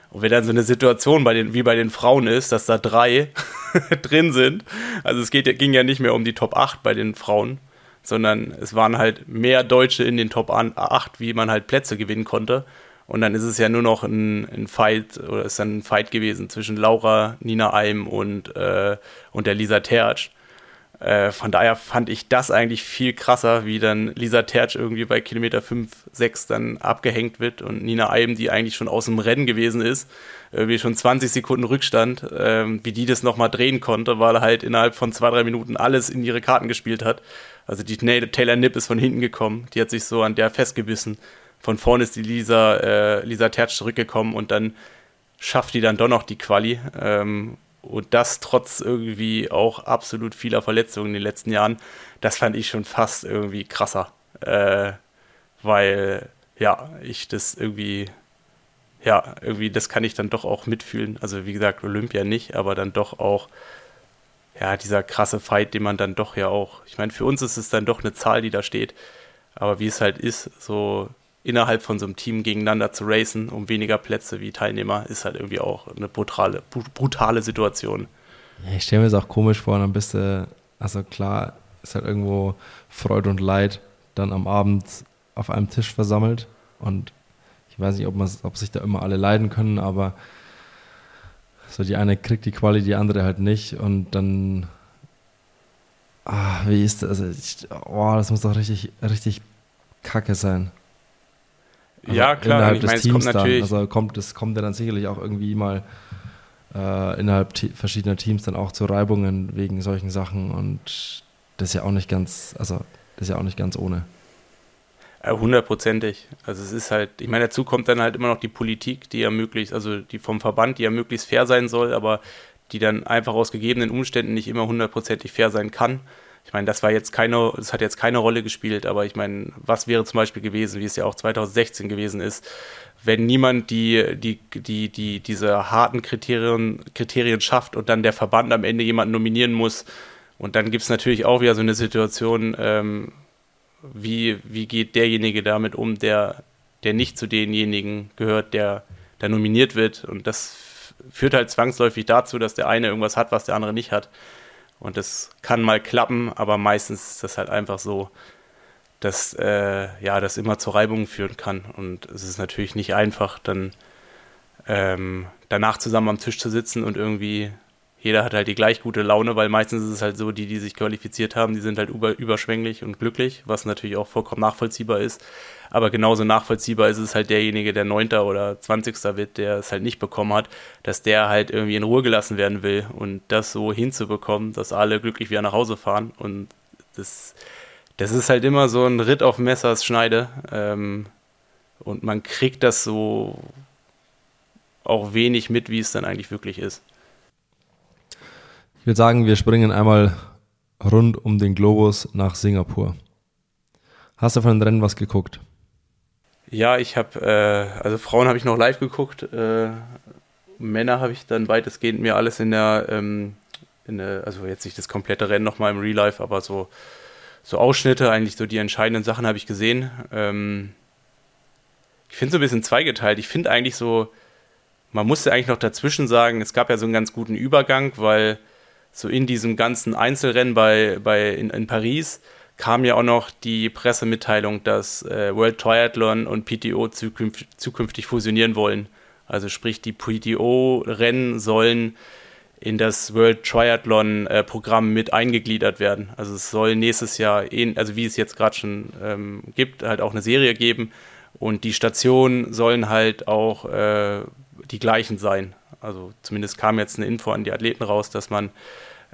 Speaker 1: Und wenn dann so eine Situation bei den, wie bei den Frauen ist, dass da drei drin sind, also es geht, ging ja nicht mehr um die Top 8 bei den Frauen, sondern es waren halt mehr Deutsche in den Top 8, wie man halt Plätze gewinnen konnte. Und dann ist es ja nur noch ein, ein Fight, oder ist dann ein Fight gewesen zwischen Laura, Nina Eim und, äh, und der Lisa Tertsch. Äh, von daher fand ich das eigentlich viel krasser, wie dann Lisa Tertsch irgendwie bei Kilometer 5, 6 dann abgehängt wird und Nina Eim, die eigentlich schon aus dem Rennen gewesen ist, irgendwie schon 20 Sekunden Rückstand, äh, wie die das nochmal drehen konnte, weil er halt innerhalb von zwei, drei Minuten alles in ihre Karten gespielt hat also die Taylor Nipp ist von hinten gekommen, die hat sich so an der festgebissen. Von vorne ist die Lisa, äh, Lisa Tertsch zurückgekommen und dann schafft die dann doch noch die Quali. Ähm, und das trotz irgendwie auch absolut vieler Verletzungen in den letzten Jahren. Das fand ich schon fast irgendwie krasser. Äh, weil, ja, ich das irgendwie, ja, irgendwie, das kann ich dann doch auch mitfühlen. Also, wie gesagt, Olympia nicht, aber dann doch auch ja, dieser krasse Fight, den man dann doch ja auch, ich meine, für uns ist es dann doch eine Zahl, die da steht, aber wie es halt ist, so innerhalb von so einem Team gegeneinander zu racen, um weniger Plätze wie Teilnehmer, ist halt irgendwie auch eine brutale, brutale Situation.
Speaker 2: Ich stelle mir das auch komisch vor, dann bist du, also klar, ist halt irgendwo Freude und Leid dann am Abend auf einem Tisch versammelt und ich weiß nicht, ob, ob sich da immer alle leiden können, aber so die eine kriegt die Quali, die andere halt nicht und dann ah, wie ist das? Also ich, oh, das muss doch richtig, richtig kacke sein.
Speaker 1: Also ja, klar.
Speaker 2: Innerhalb des meine, Teams kommt dann. Also kommt, das kommt ja dann sicherlich auch irgendwie mal äh, innerhalb verschiedener Teams dann auch zu Reibungen wegen solchen Sachen und das ist ja auch nicht ganz, also das ist ja auch nicht ganz ohne.
Speaker 1: Hundertprozentig. Also es ist halt, ich meine, dazu kommt dann halt immer noch die Politik, die ja möglichst, also die vom Verband, die ja möglichst fair sein soll, aber die dann einfach aus gegebenen Umständen nicht immer hundertprozentig fair sein kann. Ich meine, das war jetzt keine, das hat jetzt keine Rolle gespielt, aber ich meine, was wäre zum Beispiel gewesen, wie es ja auch 2016 gewesen ist, wenn niemand die, die, die, die, diese harten Kriterien, Kriterien schafft und dann der Verband am Ende jemanden nominieren muss. Und dann gibt es natürlich auch wieder so eine Situation, ähm, wie, wie geht derjenige damit um, der, der nicht zu denjenigen gehört, der da nominiert wird. Und das führt halt zwangsläufig dazu, dass der eine irgendwas hat, was der andere nicht hat. Und das kann mal klappen, aber meistens ist das halt einfach so, dass äh, ja, das immer zu Reibungen führen kann. Und es ist natürlich nicht einfach, dann ähm, danach zusammen am Tisch zu sitzen und irgendwie jeder hat halt die gleich gute Laune, weil meistens ist es halt so, die, die sich qualifiziert haben, die sind halt über, überschwänglich und glücklich, was natürlich auch vollkommen nachvollziehbar ist. Aber genauso nachvollziehbar ist es halt derjenige, der Neunter oder Zwanzigster wird, der es halt nicht bekommen hat, dass der halt irgendwie in Ruhe gelassen werden will und das so hinzubekommen, dass alle glücklich wieder nach Hause fahren. Und das, das ist halt immer so ein Ritt auf Messers Schneide. Ähm, und man kriegt das so auch wenig mit, wie es dann eigentlich wirklich ist.
Speaker 2: Ich würde sagen, wir springen einmal rund um den Globus nach Singapur. Hast du von den Rennen was geguckt?
Speaker 1: Ja, ich habe, äh, also Frauen habe ich noch live geguckt, äh, Männer habe ich dann weitestgehend mir alles in der, ähm, in der, also jetzt nicht das komplette Rennen nochmal im Real Life, aber so, so Ausschnitte, eigentlich so die entscheidenden Sachen habe ich gesehen. Ähm, ich finde es so ein bisschen zweigeteilt. Ich finde eigentlich so, man musste eigentlich noch dazwischen sagen, es gab ja so einen ganz guten Übergang, weil so in diesem ganzen Einzelrennen bei, bei in, in Paris kam ja auch noch die Pressemitteilung, dass äh, World Triathlon und PTO zukünft, zukünftig fusionieren wollen. Also sprich, die PTO-Rennen sollen in das World Triathlon-Programm äh, mit eingegliedert werden. Also es soll nächstes Jahr, also wie es jetzt gerade schon ähm, gibt, halt auch eine Serie geben. Und die Stationen sollen halt auch äh, die gleichen sein. Also zumindest kam jetzt eine Info an die Athleten raus, dass man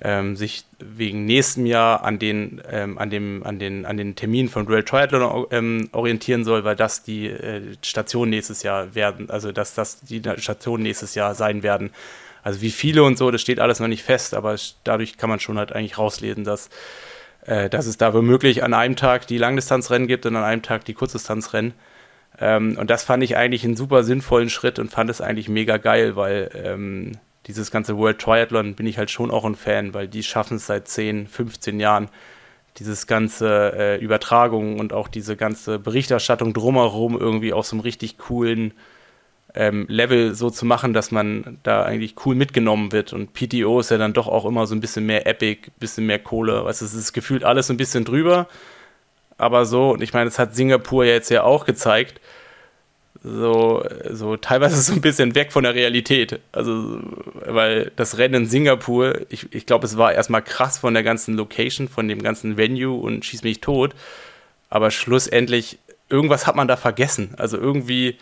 Speaker 1: ähm, sich wegen nächstem Jahr an den, ähm, an dem, an den, an den Termin von World Triathlon ähm, orientieren soll, weil das die äh, Station nächstes Jahr werden, also dass das die Station nächstes Jahr sein werden. Also wie viele und so, das steht alles noch nicht fest, aber dadurch kann man schon halt eigentlich rauslesen, dass, äh, dass es da womöglich an einem Tag die Langdistanzrennen gibt und an einem Tag die Kurzdistanzrennen. Ähm, und das fand ich eigentlich einen super sinnvollen Schritt und fand es eigentlich mega geil, weil ähm, dieses ganze World Triathlon bin ich halt schon auch ein Fan, weil die schaffen es seit 10, 15 Jahren, dieses ganze äh, Übertragung und auch diese ganze Berichterstattung drumherum irgendwie auf so einem richtig coolen ähm, Level so zu machen, dass man da eigentlich cool mitgenommen wird. Und PTO ist ja dann doch auch immer so ein bisschen mehr Epic, bisschen mehr Kohle. Weißt du, es ist gefühlt alles ein bisschen drüber. Aber so, und ich meine, das hat Singapur ja jetzt ja auch gezeigt, so, so teilweise so ein bisschen weg von der Realität. Also, weil das Rennen in Singapur, ich, ich glaube, es war erstmal krass von der ganzen Location, von dem ganzen Venue und schieß mich tot. Aber schlussendlich, irgendwas hat man da vergessen. Also irgendwie,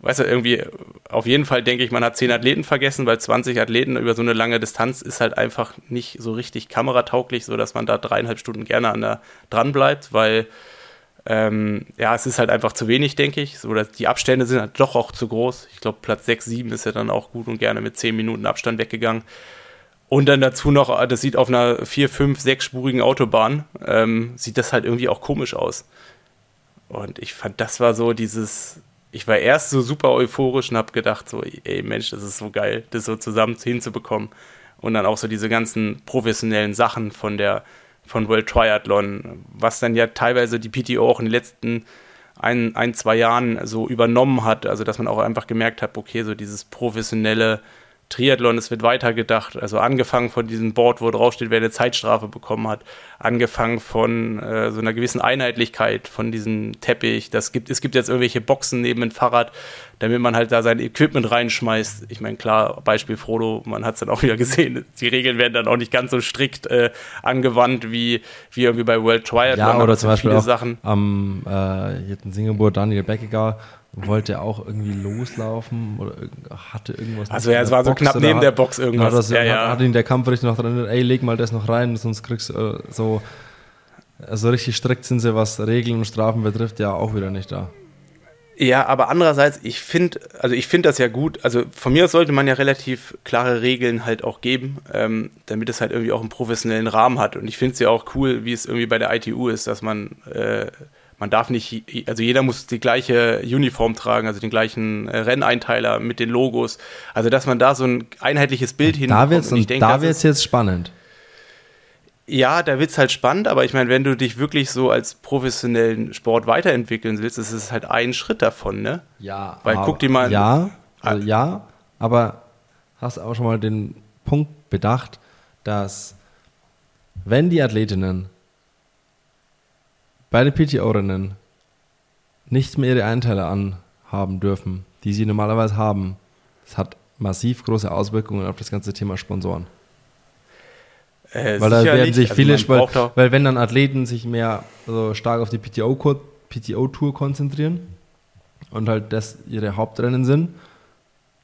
Speaker 1: weißt du, irgendwie, auf jeden Fall denke ich, man hat zehn Athleten vergessen, weil 20 Athleten über so eine lange Distanz ist halt einfach nicht so richtig kameratauglich, sodass man da dreieinhalb Stunden gerne an der dran bleibt, weil ähm, ja, es ist halt einfach zu wenig, denke ich. So, die Abstände sind halt doch auch zu groß. Ich glaube, Platz 6, 7 ist ja dann auch gut und gerne mit 10 Minuten Abstand weggegangen. Und dann dazu noch, das sieht auf einer 4, 5, 6-spurigen Autobahn, ähm, sieht das halt irgendwie auch komisch aus. Und ich fand, das war so dieses, ich war erst so super euphorisch und habe gedacht, so, ey Mensch, das ist so geil, das so zusammen hinzubekommen. Und dann auch so diese ganzen professionellen Sachen von der von World Triathlon, was dann ja teilweise die PTO auch in den letzten ein, ein, zwei Jahren so übernommen hat. Also, dass man auch einfach gemerkt hat, okay, so dieses professionelle Triathlon, es wird weitergedacht. Also angefangen von diesem Board, wo draufsteht, wer eine Zeitstrafe bekommen hat, angefangen von äh, so einer gewissen Einheitlichkeit von diesem Teppich. Das gibt, es gibt jetzt irgendwelche Boxen neben dem Fahrrad, damit man halt da sein Equipment reinschmeißt. Ich meine, klar, Beispiel Frodo, man hat es dann auch wieder gesehen, die Regeln werden dann auch nicht ganz so strikt äh, angewandt wie, wie irgendwie bei World Triathlon.
Speaker 2: Ja, oder zum Beispiel auch Sachen. am äh, hier in Singapur Daniel Beckegar wollte auch irgendwie loslaufen oder hatte irgendwas.
Speaker 1: Also ja, es war so Box knapp neben hat, der Box irgendwas.
Speaker 2: Hat, das, ja, ja. hat ihn der Kampfrichter noch dran, ey, leg mal das noch rein, sonst kriegst du äh, so, also richtig strikt sind sie, was Regeln und Strafen betrifft, ja auch wieder nicht da.
Speaker 1: Ja, aber andererseits, ich finde, also ich finde das ja gut. Also von mir sollte man ja relativ klare Regeln halt auch geben, ähm, damit es halt irgendwie auch einen professionellen Rahmen hat. Und ich finde es ja auch cool, wie es irgendwie bei der ITU ist, dass man äh, man darf nicht, also jeder muss die gleiche Uniform tragen, also den gleichen äh, Renneinteiler mit den Logos. Also dass man da so ein einheitliches Bild
Speaker 2: hin. Da da wird's jetzt spannend.
Speaker 1: Ja, da wird's halt spannend, aber ich meine, wenn du dich wirklich so als professionellen Sport weiterentwickeln willst, ist es halt ein Schritt davon, ne?
Speaker 2: Ja.
Speaker 1: Weil
Speaker 2: aber,
Speaker 1: guck dir mal.
Speaker 2: Ja, also ja, aber hast auch schon mal den Punkt bedacht, dass wenn die Athletinnen bei den PTO-Rennen nicht mehr ihre Einteiler anhaben dürfen, die sie normalerweise haben, das hat massiv große Auswirkungen auf das ganze Thema Sponsoren. Äh, weil da werden sich also viele, weil, weil, wenn dann Athleten sich mehr so stark auf die PTO-Tour PTO konzentrieren und halt das ihre Hauptrennen sind,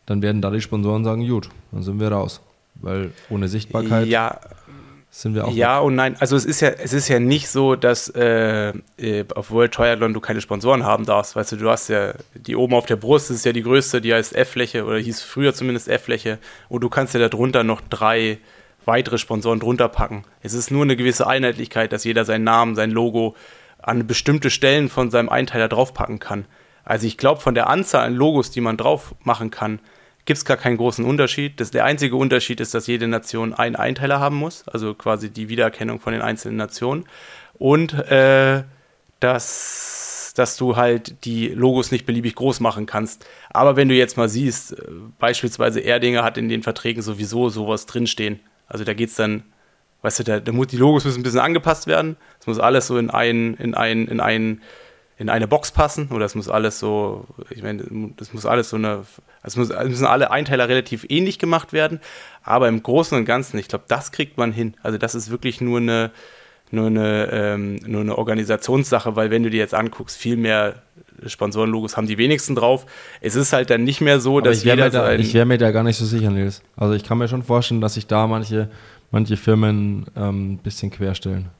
Speaker 2: dann werden da die Sponsoren sagen, gut, dann sind wir raus. Weil ohne Sichtbarkeit
Speaker 1: ja, sind wir auch. Ja und nein. Also es ist ja, es ist ja nicht so, dass äh, äh, auf World Triathlon du keine Sponsoren haben darfst. Weißt du, du hast ja die oben auf der Brust, das ist ja die größte, die heißt F-Fläche oder hieß früher zumindest F-Fläche. Und du kannst ja darunter noch drei weitere Sponsoren drunter packen. Es ist nur eine gewisse Einheitlichkeit, dass jeder seinen Namen, sein Logo an bestimmte Stellen von seinem Einteiler draufpacken kann. Also ich glaube, von der Anzahl an Logos, die man drauf machen kann, gibt es gar keinen großen Unterschied. Das, der einzige Unterschied ist, dass jede Nation einen Einteiler haben muss, also quasi die Wiedererkennung von den einzelnen Nationen. Und äh, dass, dass du halt die Logos nicht beliebig groß machen kannst. Aber wenn du jetzt mal siehst, äh, beispielsweise Erdinger hat in den Verträgen sowieso sowas drinstehen. Also da geht es dann, weißt du, da, da muss, die Logos müssen ein bisschen angepasst werden. Es muss alles so in ein, in ein, in ein in eine Box passen oder es muss alles so, ich meine, das muss alles so eine, es, muss, müssen alle Einteiler relativ ähnlich gemacht werden, aber im Großen und Ganzen, ich glaube, das kriegt man hin. Also das ist wirklich nur eine, nur eine, ähm, nur eine Organisationssache, weil wenn du dir jetzt anguckst, viel mehr Sponsorenlogos haben die wenigsten drauf. Es ist halt dann nicht mehr so, aber dass
Speaker 2: ich jeder da, Ich wäre mir da gar nicht so sicher, Nils. Also ich kann mir schon vorstellen, dass sich da manche, manche Firmen ein ähm, bisschen querstellen.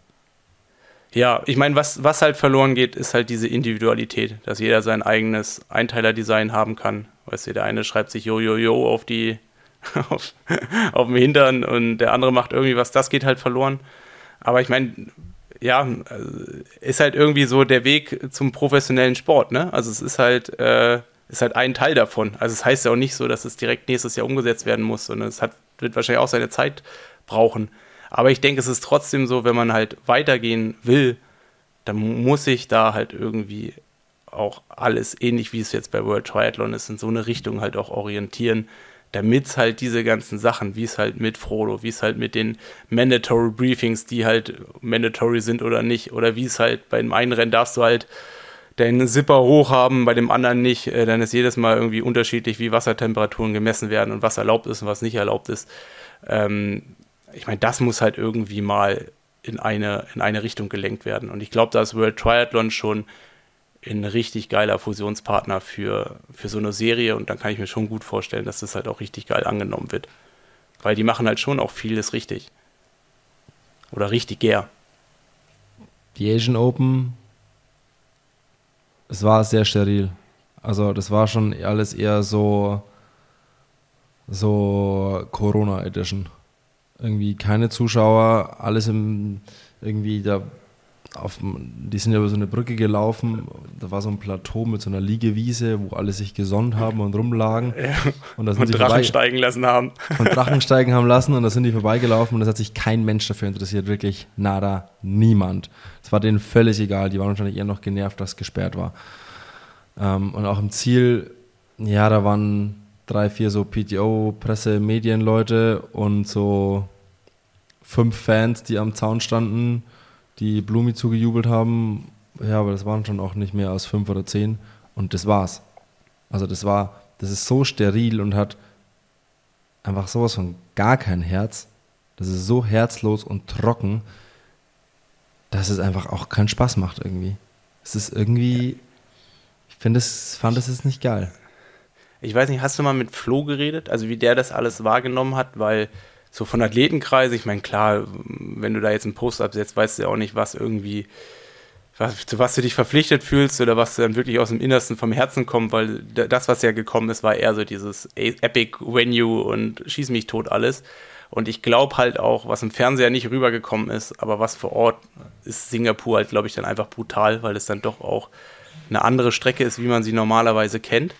Speaker 1: Ja, ich meine, was, was halt verloren geht, ist halt diese Individualität, dass jeder sein eigenes Einteiler-Design haben kann. Weißt du, der eine schreibt sich Jojojo auf die, auf, auf dem Hintern und der andere macht irgendwie was, das geht halt verloren. Aber ich meine, ja, ist halt irgendwie so der Weg zum professionellen Sport, ne? Also es ist halt, äh, ist halt ein Teil davon. Also es heißt ja auch nicht so, dass es direkt nächstes Jahr umgesetzt werden muss, sondern es hat, wird wahrscheinlich auch seine Zeit brauchen. Aber ich denke, es ist trotzdem so, wenn man halt weitergehen will, dann muss sich da halt irgendwie auch alles, ähnlich wie es jetzt bei World Triathlon ist, in so eine Richtung halt auch orientieren, damit es halt diese ganzen Sachen, wie es halt mit Frodo, wie es halt mit den Mandatory Briefings, die halt mandatory sind oder nicht, oder wie es halt bei dem einen Rennen darfst du halt deinen Zipper hoch haben, bei dem anderen nicht, äh, dann ist jedes Mal irgendwie unterschiedlich, wie Wassertemperaturen gemessen werden und was erlaubt ist und was nicht erlaubt ist. Ähm, ich meine, das muss halt irgendwie mal in eine, in eine Richtung gelenkt werden. Und ich glaube, da ist World Triathlon schon ein richtig geiler Fusionspartner für, für so eine Serie und dann kann ich mir schon gut vorstellen, dass das halt auch richtig geil angenommen wird. Weil die machen halt schon auch vieles richtig. Oder richtiger.
Speaker 2: Die Asian Open, es war sehr steril. Also das war schon alles eher so, so Corona Edition irgendwie keine Zuschauer, alles im, irgendwie da auf, die sind ja über so eine Brücke gelaufen, da war so ein Plateau mit so einer Liegewiese, wo alle sich gesonnt haben und rumlagen. Ja.
Speaker 1: Und, da sind und Drachen vorbei, steigen lassen haben.
Speaker 2: Und Drachen steigen haben lassen und da sind die vorbeigelaufen und das hat sich kein Mensch dafür interessiert, wirklich nada, niemand. Es war denen völlig egal, die waren wahrscheinlich eher noch genervt, dass gesperrt war. Ähm, und auch im Ziel, ja, da waren drei, vier so PTO, Presse, Medienleute und so fünf Fans, die am Zaun standen, die Blumi zugejubelt haben. Ja, aber das waren schon auch nicht mehr als fünf oder zehn. Und das war's. Also das war, das ist so steril und hat einfach sowas von gar kein Herz. Das ist so herzlos und trocken, dass es einfach auch keinen Spaß macht irgendwie. Es ist irgendwie, ich finde es, fand es ist nicht geil.
Speaker 1: Ich weiß nicht, hast du mal mit Flo geredet? Also wie der das alles wahrgenommen hat, weil so von Athletenkreise, ich meine, klar, wenn du da jetzt einen Post absetzt, weißt du ja auch nicht, was irgendwie, was, zu was du dich verpflichtet fühlst oder was dann wirklich aus dem Innersten vom Herzen kommt, weil das, was ja gekommen ist, war eher so dieses Epic Venue und schieß mich tot alles. Und ich glaube halt auch, was im Fernseher nicht rübergekommen ist, aber was vor Ort ist Singapur halt, glaube ich, dann einfach brutal, weil es dann doch auch eine andere Strecke ist, wie man sie normalerweise kennt.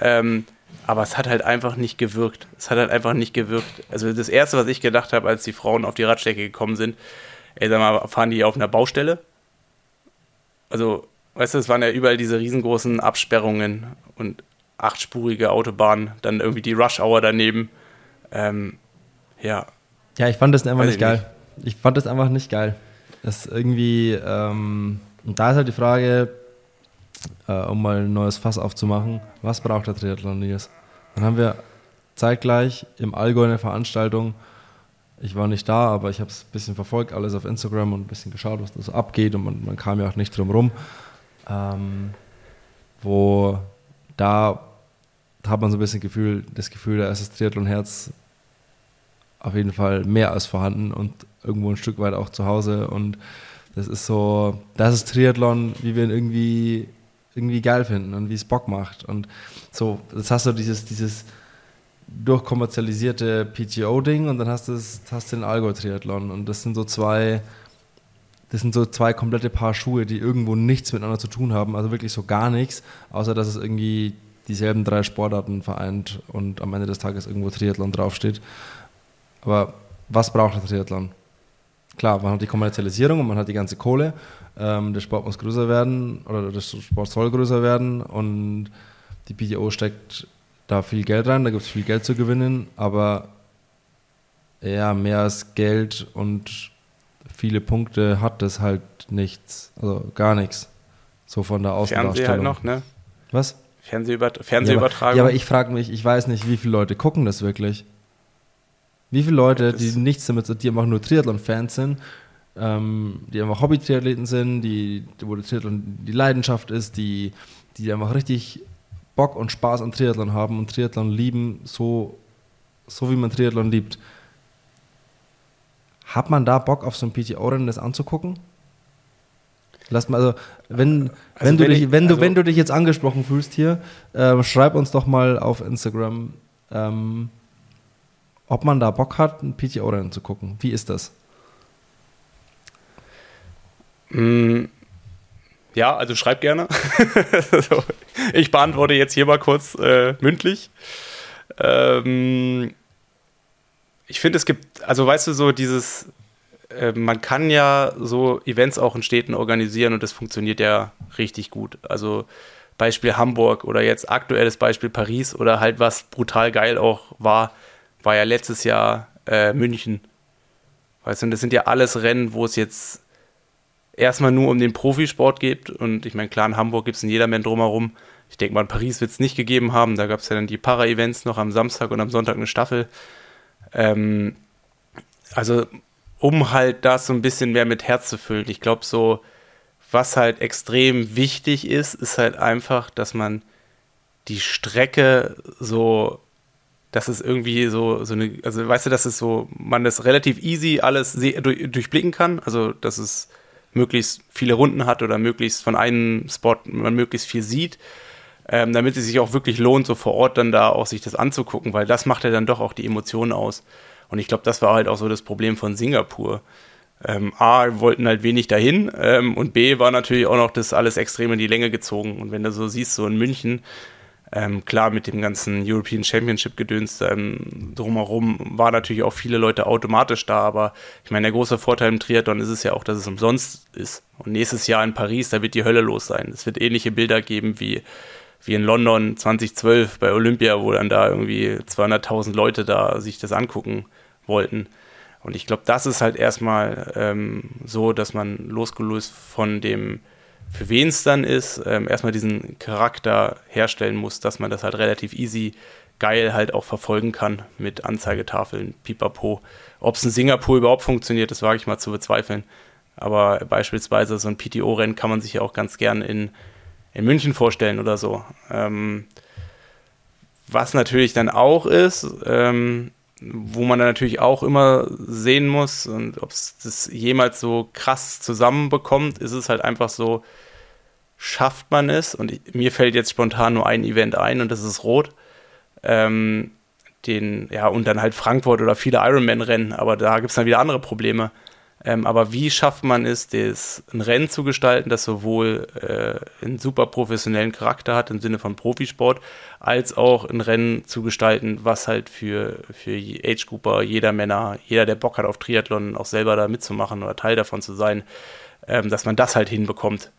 Speaker 1: Ähm, aber es hat halt einfach nicht gewirkt. Es hat halt einfach nicht gewirkt. Also das Erste, was ich gedacht habe, als die Frauen auf die Radstrecke gekommen sind, ey, sag mal, fahren die auf einer Baustelle? Also, weißt du, es waren ja überall diese riesengroßen Absperrungen und achtspurige Autobahnen, dann irgendwie die Rush-Hour daneben. Ähm, ja.
Speaker 2: Ja, ich fand das einfach nicht geil. Nicht. Ich fand das einfach nicht geil. Das irgendwie, ähm, Und da ist halt die Frage, äh, um mal ein neues Fass aufzumachen, was braucht der Triathlon, Nils? Dann haben wir zeitgleich im Allgäu eine Veranstaltung, ich war nicht da, aber ich habe es ein bisschen verfolgt, alles auf Instagram und ein bisschen geschaut, was da so abgeht und man, man kam ja auch nicht drum rum. Ähm, wo da hat man so ein bisschen Gefühl, das Gefühl, da ist das Triathlon-Herz auf jeden Fall mehr als vorhanden und irgendwo ein Stück weit auch zu Hause. Und das ist so, das ist Triathlon, wie wir ihn irgendwie, irgendwie geil finden und wie es Bock macht. Und so, jetzt hast du dieses, dieses durchkommerzialisierte PTO-Ding und dann hast du, das, hast du den Allgäu-Triathlon. Und das sind so zwei, das sind so zwei komplette Paar Schuhe, die irgendwo nichts miteinander zu tun haben, also wirklich so gar nichts, außer dass es irgendwie dieselben drei Sportarten vereint und am Ende des Tages irgendwo Triathlon draufsteht. Aber was braucht der Triathlon? Klar, man hat die Kommerzialisierung und man hat die ganze Kohle. Ähm, der Sport muss größer werden oder der Sport soll größer werden und die PTO steckt da viel Geld rein, da gibt es viel Geld zu gewinnen, aber ja, mehr als Geld und viele Punkte hat das halt nichts, also gar nichts. So von der Außendarstellung. Fernseh halt noch, ne? Was?
Speaker 1: Fernsehüber Fernsehübertragung.
Speaker 2: Ja, aber, ja, aber ich frage mich, ich weiß nicht, wie viele Leute gucken das wirklich. Wie viele Leute, die nichts damit, die einfach nur Triathlon-Fans sind, ähm, die einfach Hobby-Triathleten sind, die, wo der Triathlon die Leidenschaft ist, die, die einfach richtig Bock und Spaß an Triathlon haben und Triathlon lieben, so, so wie man Triathlon liebt. Hat man da Bock auf so ein PTO-Rennen das anzugucken? Lass mal, also wenn, also wenn, du, dich, wenn, also du, wenn du dich jetzt angesprochen fühlst hier, äh, schreib uns doch mal auf Instagram, ähm, ob man da Bock hat, ein PTO-Rennen zu gucken. Wie ist das?
Speaker 1: Mm, ja, also schreib gerne. ich beantworte jetzt hier mal kurz äh, mündlich. Ähm, ich finde, es gibt, also weißt du, so dieses, äh, man kann ja so Events auch in Städten organisieren und das funktioniert ja richtig gut. Also Beispiel Hamburg oder jetzt aktuelles Beispiel Paris oder halt was brutal geil auch war, war ja letztes Jahr äh, München. Weißt du, und das sind ja alles Rennen, wo es jetzt erstmal nur um den Profisport geht. Und ich meine, klar, in Hamburg gibt es einen Jedermann drumherum. Ich denke mal, in Paris wird es nicht gegeben haben. Da gab es ja dann die Para-Events noch am Samstag und am Sonntag eine Staffel. Ähm, also, um halt das so ein bisschen mehr mit Herz zu füllen. Ich glaube, so, was halt extrem wichtig ist, ist halt einfach, dass man die Strecke so, dass es irgendwie so, so eine, also weißt du, dass es so, man das relativ easy alles durchblicken kann. Also, dass es möglichst viele Runden hat oder möglichst von einem Spot man möglichst viel sieht, ähm, damit es sich auch wirklich lohnt, so vor Ort dann da auch sich das anzugucken, weil das macht ja dann doch auch die Emotionen aus. Und ich glaube, das war halt auch so das Problem von Singapur. Ähm, A, wollten halt wenig dahin ähm, und B, war natürlich auch noch das alles extrem in die Länge gezogen. Und wenn du so siehst, so in München, ähm, klar, mit dem ganzen European Championship-Gedöns ähm, drumherum waren natürlich auch viele Leute automatisch da, aber ich meine, der große Vorteil im Triathlon ist es ja auch, dass es umsonst ist. Und nächstes Jahr in Paris, da wird die Hölle los sein. Es wird ähnliche Bilder geben wie, wie in London 2012 bei Olympia, wo dann da irgendwie 200.000 Leute da sich das angucken wollten. Und ich glaube, das ist halt erstmal ähm, so, dass man losgelöst von dem für wen es dann ist, ähm, erstmal diesen Charakter herstellen muss, dass man das halt relativ easy geil halt auch verfolgen kann mit Anzeigetafeln, pipapo. Ob es in Singapur überhaupt funktioniert, das wage ich mal zu bezweifeln. Aber beispielsweise so ein PTO-Rennen kann man sich ja auch ganz gern in, in München vorstellen oder so. Ähm, was natürlich dann auch ist, ähm, wo man dann natürlich auch immer sehen muss und ob es das jemals so krass zusammenbekommt, ist es halt einfach so, schafft man es, und ich, mir fällt jetzt spontan nur ein Event ein und das ist Rot, ähm, den, ja, und dann halt Frankfurt oder viele Ironman-Rennen, aber da gibt es dann wieder andere Probleme. Ähm, aber wie schafft man es, das, ein Rennen zu gestalten, das sowohl äh, einen super professionellen Charakter hat im Sinne von Profisport, als auch ein Rennen zu gestalten, was halt für, für Age-Grouper, jeder Männer, jeder, der Bock hat auf Triathlon, auch selber da mitzumachen oder Teil davon zu sein, ähm, dass man das halt hinbekommt.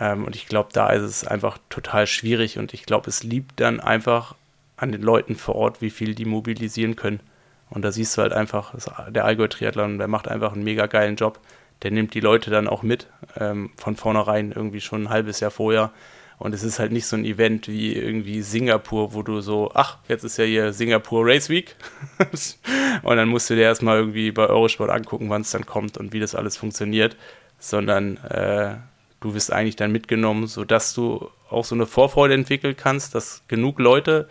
Speaker 1: Ähm, und ich glaube, da ist es einfach total schwierig und ich glaube, es liegt dann einfach an den Leuten vor Ort, wie viel die mobilisieren können. Und da siehst du halt einfach, der Allgäu Triathlon, der macht einfach einen mega geilen Job. der nimmt die Leute dann auch mit, ähm, von vornherein irgendwie schon ein halbes Jahr vorher. Und es ist halt nicht so ein Event wie irgendwie Singapur, wo du so, ach, jetzt ist ja hier Singapur Race Week. und dann musst du dir erstmal irgendwie bei Eurosport angucken, wann es dann kommt und wie das alles funktioniert. Sondern äh, du wirst eigentlich dann mitgenommen, sodass du auch so eine Vorfreude entwickeln kannst, dass genug Leute,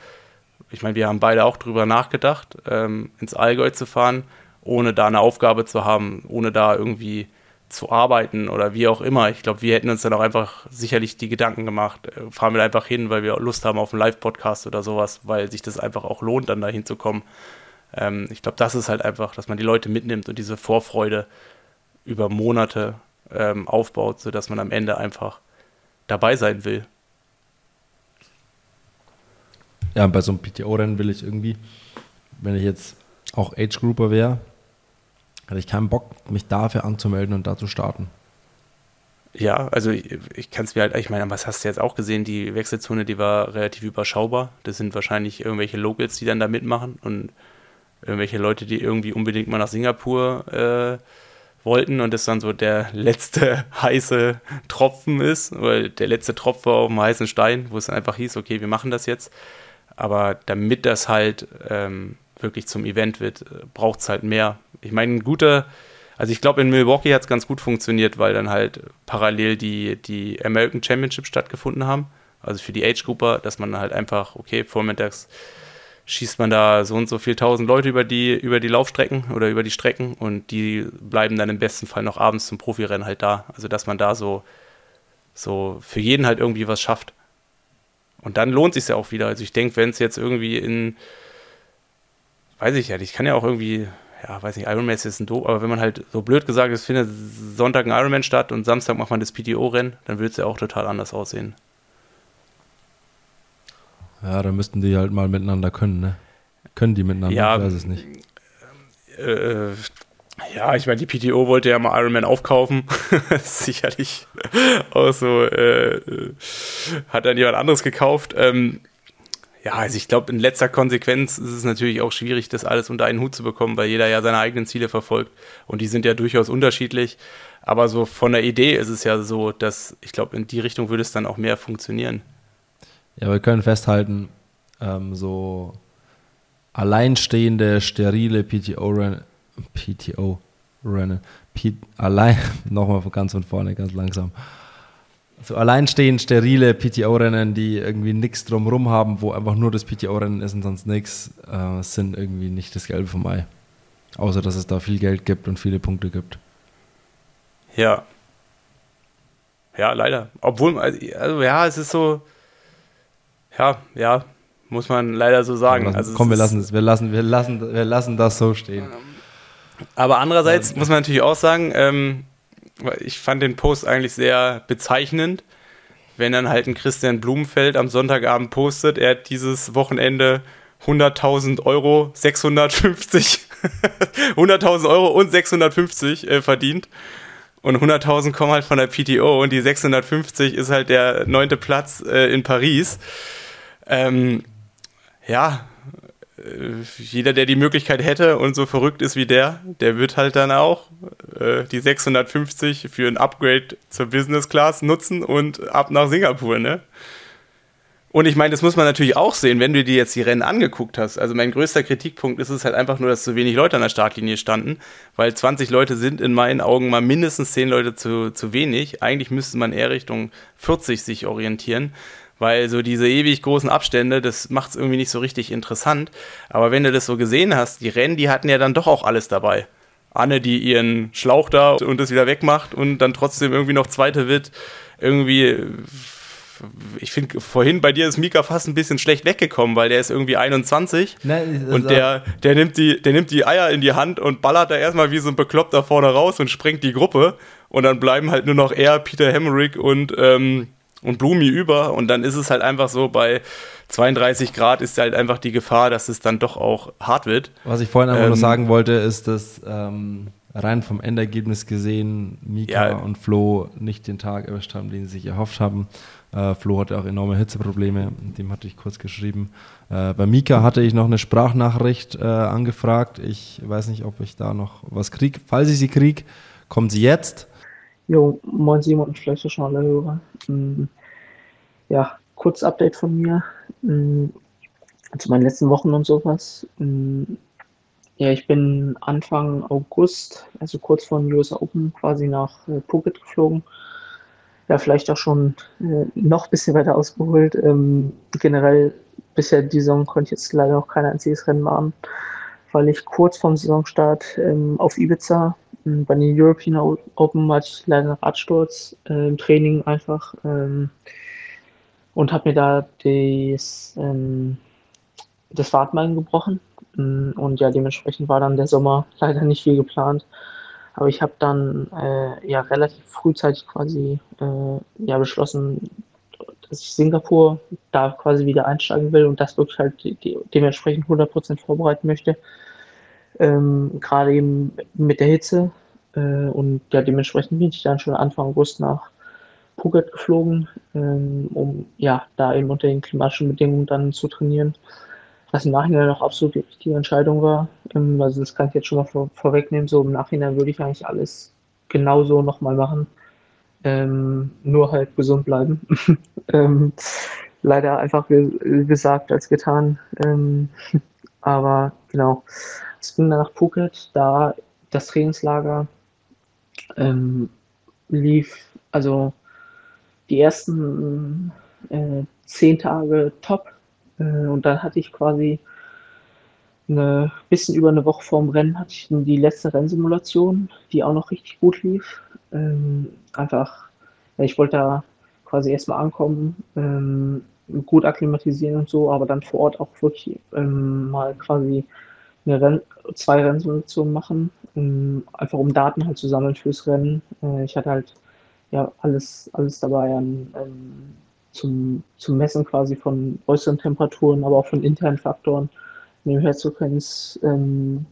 Speaker 1: ich meine, wir haben beide auch drüber nachgedacht, ähm, ins Allgäu zu fahren, ohne da eine Aufgabe zu haben, ohne da irgendwie zu arbeiten oder wie auch immer. Ich glaube, wir hätten uns dann auch einfach sicherlich die Gedanken gemacht, äh, fahren wir einfach hin, weil wir Lust haben auf einen Live-Podcast oder sowas, weil sich das einfach auch lohnt, dann da hinzukommen. Ähm, ich glaube, das ist halt einfach, dass man die Leute mitnimmt und diese Vorfreude über Monate ähm, aufbaut, sodass man am Ende einfach dabei sein will.
Speaker 2: Ja, bei so einem PTO-Rennen will ich irgendwie, wenn ich jetzt auch Age-Grouper wäre, hatte ich keinen Bock, mich dafür anzumelden und da zu starten.
Speaker 1: Ja, also ich, ich kann es mir halt, ich meine, was hast du jetzt auch gesehen? Die Wechselzone, die war relativ überschaubar. Das sind wahrscheinlich irgendwelche Locals, die dann da mitmachen und irgendwelche Leute, die irgendwie unbedingt mal nach Singapur äh, wollten und das dann so der letzte heiße Tropfen ist, oder der letzte Tropfen auf dem heißen Stein, wo es einfach hieß, okay, wir machen das jetzt. Aber damit das halt ähm, wirklich zum Event wird, äh, braucht es halt mehr. Ich meine, ein guter, also ich glaube, in Milwaukee hat es ganz gut funktioniert, weil dann halt parallel die, die American Championship stattgefunden haben. Also für die Age-Grupper, dass man halt einfach, okay, vormittags schießt man da so und so viel tausend Leute über die, über die Laufstrecken oder über die Strecken und die bleiben dann im besten Fall noch abends zum Profirennen halt da. Also dass man da so, so für jeden halt irgendwie was schafft. Und dann lohnt sich ja auch wieder. Also ich denke, wenn es jetzt irgendwie in weiß ich ja, ich kann ja auch irgendwie, ja, weiß nicht, Ironman ist ein doof, aber wenn man halt so blöd gesagt, es findet Sonntag ein Ironman statt und Samstag macht man das PTO-Rennen, dann würde es ja auch total anders aussehen.
Speaker 2: Ja, da müssten die halt mal miteinander können, ne? Können die miteinander?
Speaker 1: Ja,
Speaker 2: ich weiß es nicht.
Speaker 1: Äh, ja, ich meine, die PTO wollte ja mal Ironman aufkaufen. Sicherlich auch so, äh, hat dann jemand anderes gekauft. Ähm, ja, also ich glaube, in letzter Konsequenz ist es natürlich auch schwierig, das alles unter einen Hut zu bekommen, weil jeder ja seine eigenen Ziele verfolgt und die sind ja durchaus unterschiedlich. Aber so von der Idee ist es ja so, dass ich glaube, in die Richtung würde es dann auch mehr funktionieren.
Speaker 2: Ja, wir können festhalten, ähm, so alleinstehende, sterile PTO-Rennen, PTO-Rennen, allein, nochmal ganz von vorne, ganz langsam so alleinstehend sterile PTO-Rennen, die irgendwie nichts drumrum haben, wo einfach nur das PTO-Rennen ist und sonst nichts, äh, sind irgendwie nicht das Gelbe vom Ei. Außer, dass es da viel Geld gibt und viele Punkte gibt.
Speaker 1: Ja. Ja, leider. Obwohl, also ja, es ist so, ja, ja, muss man leider so sagen.
Speaker 2: Lassen,
Speaker 1: also
Speaker 2: komm, wir lassen es, wir lassen, wir lassen, wir lassen das so stehen.
Speaker 1: Aber andererseits muss man natürlich auch sagen, ähm, ich fand den Post eigentlich sehr bezeichnend, wenn dann halt ein Christian Blumenfeld am Sonntagabend postet, er hat dieses Wochenende 100.000 Euro, 650, 100.000 Euro und 650 äh, verdient. Und 100.000 kommen halt von der PTO und die 650 ist halt der neunte Platz äh, in Paris. Ähm, ja, jeder, der die Möglichkeit hätte und so verrückt ist wie der, der wird halt dann auch äh, die 650 für ein Upgrade zur Business Class nutzen und ab nach Singapur, ne? Und ich meine, das muss man natürlich auch sehen, wenn du dir jetzt die Rennen angeguckt hast. Also mein größter Kritikpunkt ist es halt einfach nur, dass so wenig Leute an der Startlinie standen, weil 20 Leute sind in meinen Augen mal mindestens 10 Leute zu, zu wenig. Eigentlich müsste man eher Richtung 40 sich orientieren weil so diese ewig großen Abstände, das macht es irgendwie nicht so richtig interessant. Aber wenn du das so gesehen hast, die Rennen, die hatten ja dann doch auch alles dabei. Anne, die ihren Schlauch da und das wieder wegmacht und dann trotzdem irgendwie noch Zweite wird, irgendwie ich finde, vorhin bei dir ist Mika fast ein bisschen schlecht weggekommen, weil der ist irgendwie 21 Nein, und der, der, nimmt die, der nimmt die Eier in die Hand und ballert da erstmal wie so ein Bekloppter vorne raus und sprengt die Gruppe und dann bleiben halt nur noch er, Peter Hemmerich und ähm, und Blumi über und dann ist es halt einfach so, bei 32 Grad ist halt einfach die Gefahr, dass es dann doch auch hart wird.
Speaker 2: Was ich vorhin einfach ähm, nur sagen wollte, ist, dass ähm, rein vom Endergebnis gesehen Mika ja, und Flo nicht den Tag erwischt haben, den sie sich erhofft haben. Äh, Flo hatte auch enorme Hitzeprobleme, dem hatte ich kurz geschrieben. Äh, bei Mika hatte ich noch eine Sprachnachricht äh, angefragt. Ich weiß nicht, ob ich da noch was kriege. Falls ich sie kriege, kommt sie jetzt.
Speaker 3: Jo, moin Simon und vielleicht auch schon alle Hörer. Mm, ja, kurz Update von mir mm, zu meinen letzten Wochen und sowas. Mm, ja, ich bin Anfang August, also kurz vor dem US Open, quasi nach äh, Phuket geflogen. Ja, vielleicht auch schon äh, noch ein bisschen weiter ausgeholt. Ähm, generell bisher die Saison konnte ich jetzt leider noch kein einziges Rennen machen, weil ich kurz vorm Saisonstart ähm, auf Ibiza ähm, bei den European Open hatte ich leider einen Radsturz äh, im Training einfach ähm, und habe mir da das, ähm, das Wartbein gebrochen. Mm, und ja, dementsprechend war dann der Sommer leider nicht viel geplant. Aber ich habe dann äh, ja relativ frühzeitig quasi äh, ja beschlossen, dass ich Singapur da quasi wieder einsteigen will und das wirklich halt de dementsprechend 100% vorbereiten möchte. Ähm, Gerade eben mit der Hitze. Äh, und ja, dementsprechend bin ich dann schon Anfang August nach Phuket geflogen, ähm, um ja da eben unter den klimatischen Bedingungen dann zu trainieren. Was im Nachhinein auch absolut die richtige Entscheidung war. Ähm, also das kann ich jetzt schon mal vor vorwegnehmen. So im Nachhinein würde ich eigentlich alles genauso nochmal machen. Ähm, nur halt gesund bleiben. ähm, leider einfach ge gesagt als getan. Ähm, aber genau, ging dann nach Phuket, da das Trainingslager ähm, lief, also die ersten äh, zehn Tage top. Äh, und dann hatte ich quasi eine bisschen über eine Woche vorm Rennen hatte ich die letzte Rennsimulation, die auch noch richtig gut lief. Ähm, einfach, ja, ich wollte da quasi erstmal ankommen, ähm, gut akklimatisieren und so, aber dann vor Ort auch wirklich ähm, mal quasi Renn zwei Rennsimulationen machen, um, einfach um Daten halt zu sammeln fürs Rennen. Äh, ich hatte halt ja alles, alles dabei an, ähm, zum, zum Messen quasi von äußeren Temperaturen, aber auch von internen Faktoren, zu können, ähm,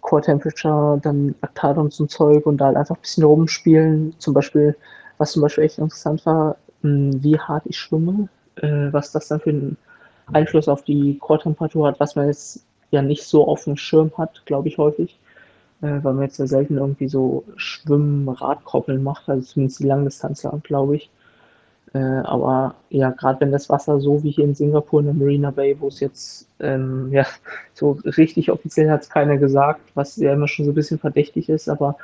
Speaker 3: Core Temperature, dann Laktat und so ein Zeug und da halt einfach ein bisschen rumspielen. Zum Beispiel, was zum Beispiel echt interessant war, mh, hm, wie hart ich schwimme, äh, was das dann für einen Einfluss auf die Core-Temperatur hat, was man jetzt ja nicht so auf dem Schirm hat, glaube ich häufig, äh, weil man jetzt ja selten irgendwie so Schwimmen, Radkoppeln macht, also zumindest die Langdistanzler, glaube ich. Äh, aber ja, gerade wenn das Wasser so wie hier in Singapur in der Marina Bay, wo es jetzt, ähm, ja, so richtig offiziell hat es keiner gesagt, was ja immer schon so ein bisschen verdächtig ist, aber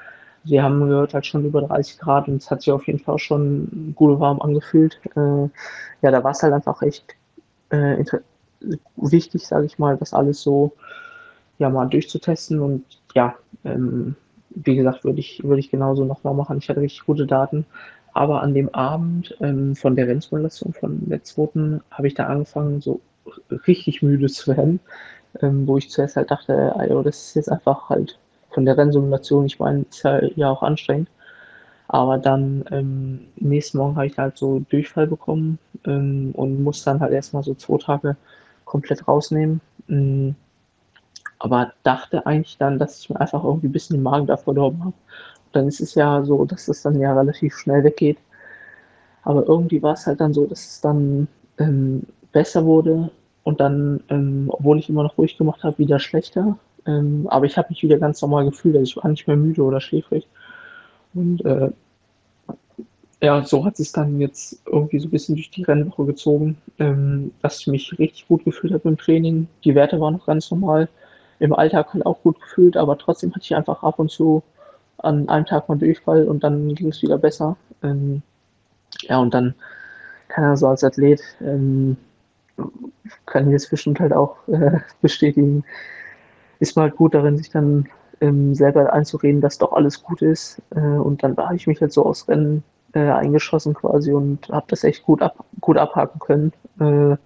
Speaker 3: wir haben gehört halt schon über 30 Grad und es hat sich auf jeden Fall schon gut warm angefühlt. Äh, ja, da war es halt einfach echt äh, wichtig, sage ich mal, das alles so ja mal durchzutesten und ja, ähm, wie gesagt, würde ich, würde ich genauso nochmal machen. Ich hatte richtig gute Daten. Aber an dem Abend ähm, von der Rennsimulation von der zweiten habe ich da angefangen, so richtig müde zu werden, ähm, wo ich zuerst halt dachte, also das ist jetzt einfach halt von der Rennsimulation, ich meine, ist ja, ja auch anstrengend. Aber dann ähm, nächsten Morgen habe ich halt so Durchfall bekommen ähm, und muss dann halt erstmal so zwei Tage komplett rausnehmen. Ähm, aber dachte eigentlich dann, dass ich mir einfach irgendwie ein bisschen den Magen da verdorben habe. Dann ist es ja so, dass es dann ja relativ schnell weggeht. Aber irgendwie war es halt dann so, dass es dann ähm, besser wurde und dann, ähm, obwohl ich immer noch ruhig gemacht habe, wieder schlechter. Ähm, aber ich habe mich wieder ganz normal gefühlt, also ich war nicht mehr müde oder schläfrig. Und äh, ja, so hat es dann jetzt irgendwie so ein bisschen durch die Rennwoche gezogen, ähm, dass ich mich richtig gut gefühlt habe im Training. Die Werte waren noch ganz normal. Im Alltag halt auch gut gefühlt, aber trotzdem hatte ich einfach ab und zu an einem Tag mal Durchfall und dann ging es wieder besser. Ähm, ja, und dann kann er so als Athlet, ähm, kann ich jetzt bestimmt halt auch äh, bestätigen, ist man halt gut darin, sich dann ähm, selber einzureden, dass doch alles gut ist. Äh, und dann habe ich mich halt so aus Rennen äh, eingeschossen quasi und habe das echt gut, ab, gut abhaken können. Äh,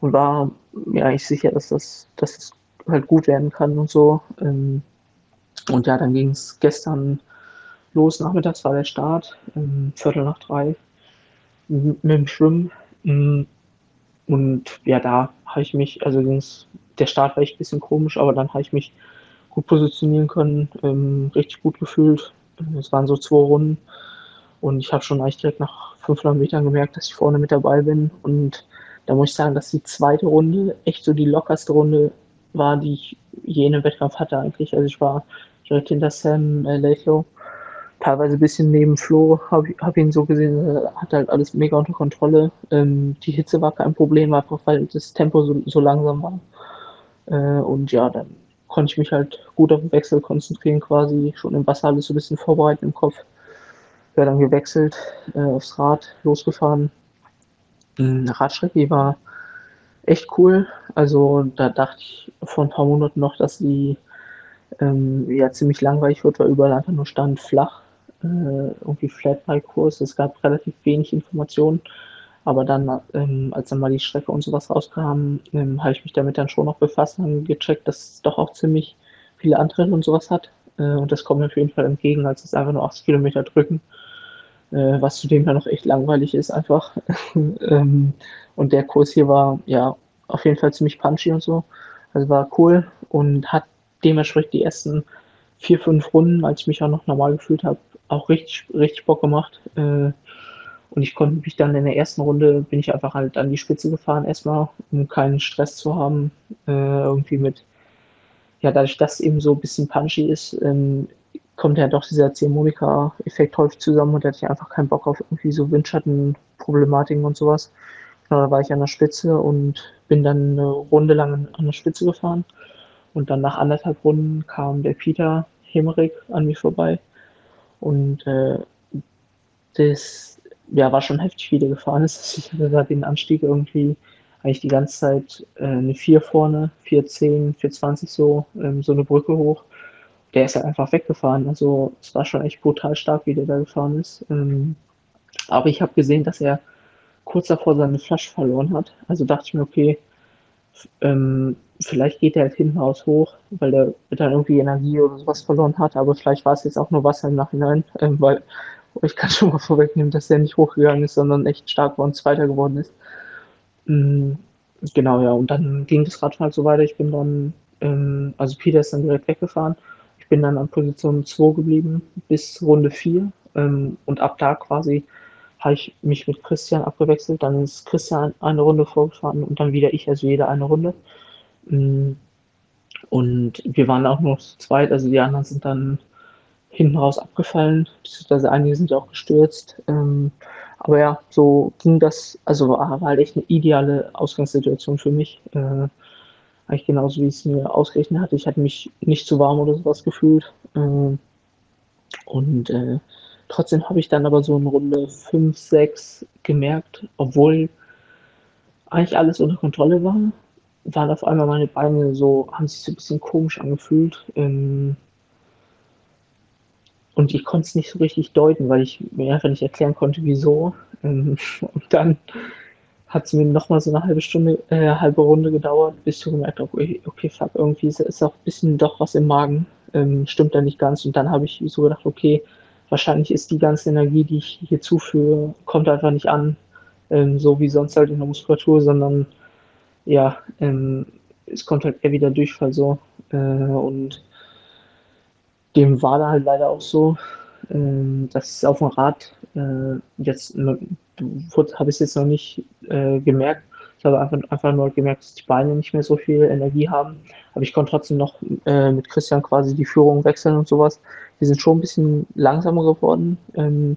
Speaker 3: und war mir eigentlich sicher, dass das, dass das halt gut werden kann und so. Ähm, und ja, dann ging es gestern los. Nachmittags war der Start, ähm, Viertel nach drei, mit dem Schwimmen. Mm, und ja, da habe ich mich, also der Start war echt ein bisschen komisch, aber dann habe ich mich gut positionieren können, ähm, richtig gut gefühlt. Es waren so zwei Runden und ich habe schon eigentlich direkt nach 500 Metern gemerkt, dass ich vorne mit dabei bin. Und da muss ich sagen, dass die zweite Runde echt so die lockerste Runde war, die ich je in einem Wettkampf hatte eigentlich. Also ich war direkt hinter Sam äh, Lathlow teilweise ein bisschen neben Flo, habe hab ihn so gesehen, hat halt alles mega unter Kontrolle. Ähm, die Hitze war kein Problem, einfach weil das Tempo so, so langsam war. Äh, und ja, dann konnte ich mich halt gut auf den Wechsel konzentrieren, quasi schon im Wasser alles so ein bisschen vorbereiten im Kopf. Ja, dann gewechselt, äh, aufs Rad losgefahren. Eine Radstrecke war echt cool. Also da dachte ich vor ein paar Monaten noch, dass die ähm, ja ziemlich langweilig wird, weil überall einfach nur stand flach, äh, irgendwie Flatbike-Kurs. Es gab relativ wenig Informationen. Aber dann, ähm, als dann mal die Strecke und sowas rauskam, ähm, habe ich mich damit dann schon noch befasst und gecheckt, dass es doch auch ziemlich viele Antritte und sowas hat. Äh, und das kommt mir auf jeden Fall entgegen, als es einfach nur 80 Kilometer drücken, äh, was zudem ja noch echt langweilig ist einfach. ähm, und der Kurs hier war ja auf jeden Fall ziemlich punchy und so. Also war cool und hat dementsprechend die ersten vier, fünf Runden, als ich mich auch noch normal gefühlt habe, auch richtig, richtig Bock gemacht. Äh, und ich konnte mich dann in der ersten Runde, bin ich einfach halt an die Spitze gefahren erstmal, um keinen Stress zu haben. Äh, irgendwie mit, ja, dadurch, dass eben so ein bisschen punchy ist, ähm, kommt ja doch dieser C-Monika-Effekt häufig zusammen und da hatte ich einfach keinen Bock auf irgendwie so Windschattenproblematiken und sowas. Genau, da war ich an der Spitze und bin dann eine Runde lang an der Spitze gefahren. Und dann nach anderthalb Runden kam der Peter Hemmerich an mir vorbei. Und äh, das ja, war schon heftig, wie der gefahren ist. Ich hatte da den Anstieg irgendwie eigentlich die ganze Zeit äh, eine 4 vorne, 410, 420 so, ähm, so eine Brücke hoch. Der ist halt einfach weggefahren. Also es war schon echt brutal stark, wie der da gefahren ist. Ähm, aber ich habe gesehen, dass er kurz davor seine Flasche verloren hat. Also dachte ich mir, okay, ähm, vielleicht geht er halt hinten raus hoch, weil er dann irgendwie Energie oder sowas verloren hat, aber vielleicht war es jetzt auch nur Wasser im Nachhinein, ähm, weil ich kann schon mal vorwegnehmen, dass er nicht hochgegangen ist, sondern echt stark war und Zweiter geworden ist. Mhm, genau, ja, und dann ging das Radfahren halt so weiter. Ich bin dann, ähm, also Peter ist dann direkt weggefahren. Ich bin dann an Position 2 geblieben bis Runde 4 ähm, und ab da quasi habe ich mich mit Christian abgewechselt. Dann ist Christian eine Runde vorgefahren und dann wieder ich, also jeder eine Runde. Mm. Und wir waren auch noch zu zweit, also die anderen sind dann hinten raus abgefallen, beziehungsweise einige sind auch gestürzt. Ähm, aber ja, so ging das, also war halt echt eine ideale Ausgangssituation für mich. Eigentlich genauso, wie ich es mir ausgerechnet hatte. Ich hatte mich nicht zu warm oder sowas gefühlt. Äh, und äh, Trotzdem habe ich dann aber so in Runde 5, 6 gemerkt, obwohl eigentlich alles unter Kontrolle war, waren auf einmal meine Beine so, haben sich so ein bisschen komisch angefühlt. Ähm, und ich konnte es nicht so richtig deuten, weil ich mir einfach nicht erklären konnte, wieso. Ähm, und dann hat es mir nochmal so eine halbe Stunde, äh, halbe Runde gedauert, bis ich gemerkt habe, okay, okay, fuck, irgendwie ist auch ein bisschen doch was im Magen, ähm, stimmt da nicht ganz. Und dann habe ich so gedacht, okay, wahrscheinlich ist die ganze Energie, die ich hier zuführe, kommt einfach nicht an, ähm, so wie sonst halt in der Muskulatur, sondern ja, ähm, es kommt halt eher wieder Durchfall so. Äh, und dem war da halt leider auch so, äh, dass auf dem Rad äh, jetzt habe ich es jetzt noch nicht äh, gemerkt. Ich habe einfach, einfach nur gemerkt, dass die Beine nicht mehr so viel Energie haben. Aber ich konnte trotzdem noch äh, mit Christian quasi die Führung wechseln und sowas. Wir sind schon ein bisschen langsamer geworden. Ähm,